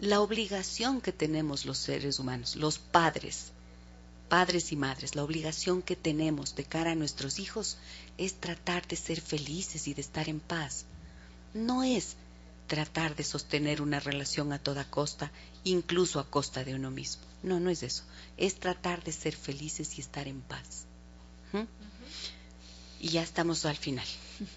La obligación que tenemos los seres humanos, los padres, padres y madres, la obligación que tenemos de cara a nuestros hijos es tratar de ser felices y de estar en paz. No es tratar de sostener una relación a toda costa, incluso a costa de uno mismo. No, no es eso. Es tratar de ser felices y estar en paz. ¿Mm? Y ya estamos al final.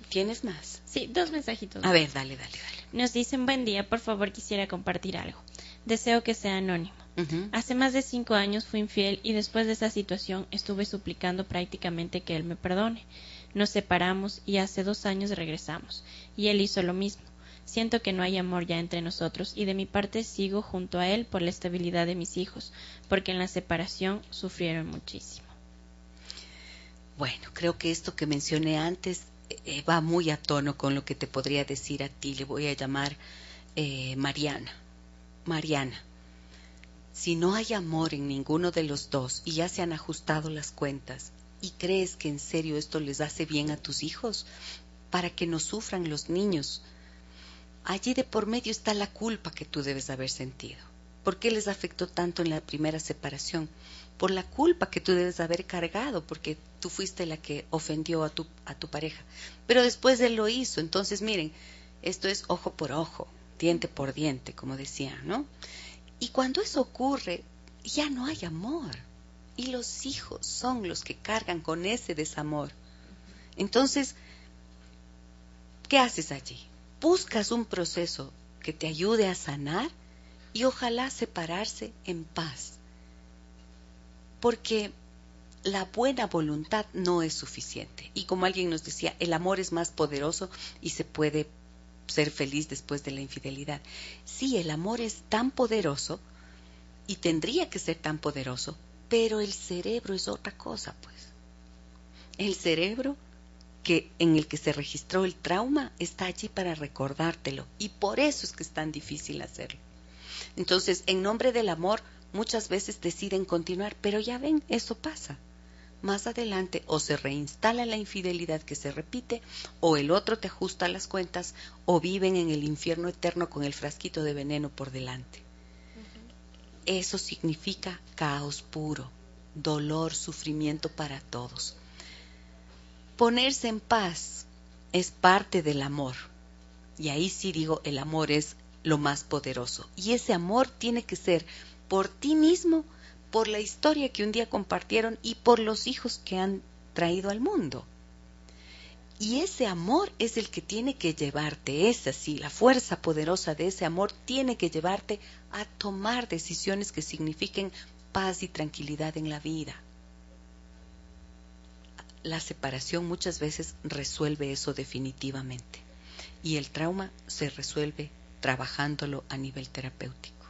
¿Tienes más? Sí, dos mensajitos. A ver, dale, dale, dale. Nos dicen buen día, por favor quisiera compartir algo. Deseo que sea anónimo. Uh -huh. Hace más de cinco años fui infiel y después de esa situación estuve suplicando prácticamente que él me perdone. Nos separamos y hace dos años regresamos y él hizo lo mismo. Siento que no hay amor ya entre nosotros y de mi parte sigo junto a él por la estabilidad de mis hijos, porque en la separación sufrieron muchísimo. Bueno, creo que esto que mencioné antes eh, va muy a tono con lo que te podría decir a ti. Le voy a llamar eh, Mariana. Mariana, si no hay amor en ninguno de los dos y ya se han ajustado las cuentas y crees que en serio esto les hace bien a tus hijos para que no sufran los niños, allí de por medio está la culpa que tú debes haber sentido. ¿Por qué les afectó tanto en la primera separación? Por la culpa que tú debes haber cargado, porque tú fuiste la que ofendió a tu, a tu pareja. Pero después él lo hizo. Entonces, miren, esto es ojo por ojo, diente por diente, como decía, ¿no? Y cuando eso ocurre, ya no hay amor. Y los hijos son los que cargan con ese desamor. Entonces, ¿qué haces allí? Buscas un proceso que te ayude a sanar y ojalá separarse en paz. Porque la buena voluntad no es suficiente. Y como alguien nos decía, el amor es más poderoso y se puede ser feliz después de la infidelidad. Sí, el amor es tan poderoso y tendría que ser tan poderoso, pero el cerebro es otra cosa, pues. El cerebro que en el que se registró el trauma está allí para recordártelo y por eso es que es tan difícil hacerlo. Entonces, en nombre del amor, muchas veces deciden continuar, pero ya ven, eso pasa. Más adelante o se reinstala la infidelidad que se repite, o el otro te ajusta las cuentas, o viven en el infierno eterno con el frasquito de veneno por delante. Eso significa caos puro, dolor, sufrimiento para todos. Ponerse en paz es parte del amor. Y ahí sí digo, el amor es lo más poderoso. Y ese amor tiene que ser por ti mismo, por la historia que un día compartieron y por los hijos que han traído al mundo. Y ese amor es el que tiene que llevarte, es así, la fuerza poderosa de ese amor tiene que llevarte a tomar decisiones que signifiquen paz y tranquilidad en la vida. La separación muchas veces resuelve eso definitivamente y el trauma se resuelve trabajándolo a nivel terapéutico.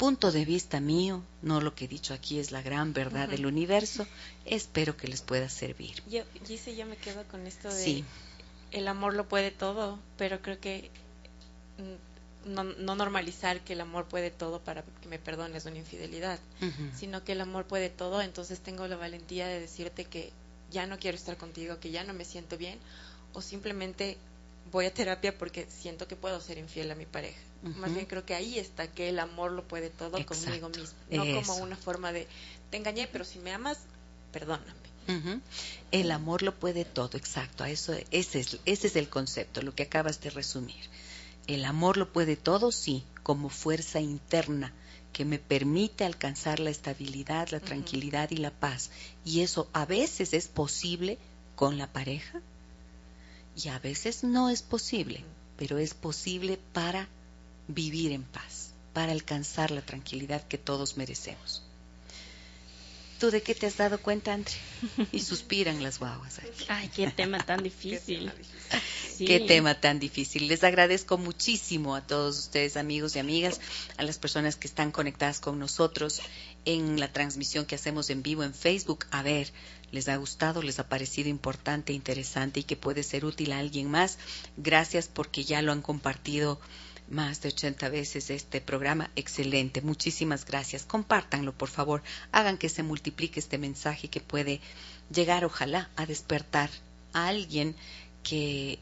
Punto de vista mío, no lo que he dicho aquí es la gran verdad del universo, espero que les pueda servir. Yo, yo me quedo con esto de el amor lo puede todo, pero creo que mm, no, normalizar que el amor puede todo para que me perdones una infidelidad, sino que el amor puede todo, entonces tengo la valentía de decirte que ya no quiero estar contigo, que ya no me siento bien, o simplemente voy a terapia porque siento que puedo ser infiel a mi pareja. Más bien creo que ahí está que el amor lo puede todo conmigo mismo, no como una forma de te engañé, pero si me amas, perdóname. El amor lo puede todo, exacto. Eso, ese, es, ese es el concepto, lo que acabas de resumir. El amor lo puede todo, sí, como fuerza interna que me permite alcanzar la estabilidad, la tranquilidad y la paz. Y eso a veces es posible con la pareja, y a veces no es posible, pero es posible para vivir en paz, para alcanzar la tranquilidad que todos merecemos. ¿Tú de qué te has dado cuenta, Andre? Y <laughs> suspiran las guaguas aquí. Ay, qué tema tan <laughs> difícil. Qué tema tan difícil. Les agradezco muchísimo a todos ustedes, amigos y amigas, a las personas que están conectadas con nosotros en la transmisión que hacemos en vivo en Facebook. A ver, les ha gustado, les ha parecido importante, interesante y que puede ser útil a alguien más. Gracias porque ya lo han compartido más de 80 veces este programa. Excelente, muchísimas gracias. Compártanlo, por favor. Hagan que se multiplique este mensaje que puede llegar, ojalá, a despertar a alguien que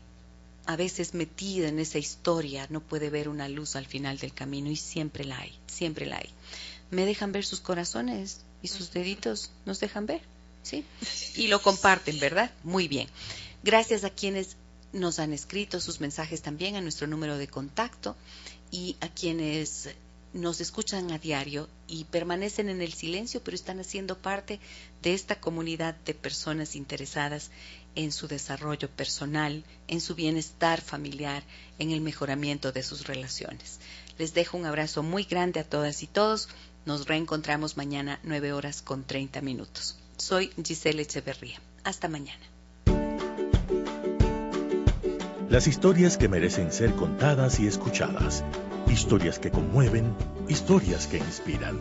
a veces metida en esa historia no puede ver una luz al final del camino y siempre la hay, siempre la hay. ¿Me dejan ver sus corazones y sus deditos? ¿Nos dejan ver? ¿Sí? Y lo comparten, ¿verdad? Muy bien. Gracias a quienes nos han escrito sus mensajes también a nuestro número de contacto y a quienes nos escuchan a diario y permanecen en el silencio, pero están haciendo parte de esta comunidad de personas interesadas en su desarrollo personal, en su bienestar familiar, en el mejoramiento de sus relaciones. Les dejo un abrazo muy grande a todas y todos. Nos reencontramos mañana 9 horas con 30 minutos. Soy Giselle Echeverría. Hasta mañana. Las historias que merecen ser contadas y escuchadas. Historias que conmueven, historias que inspiran.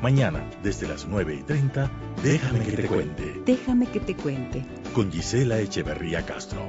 Mañana, desde las 9 y 30, déjame que te cuente. Déjame que te cuente con Gisela Echeverría Castro.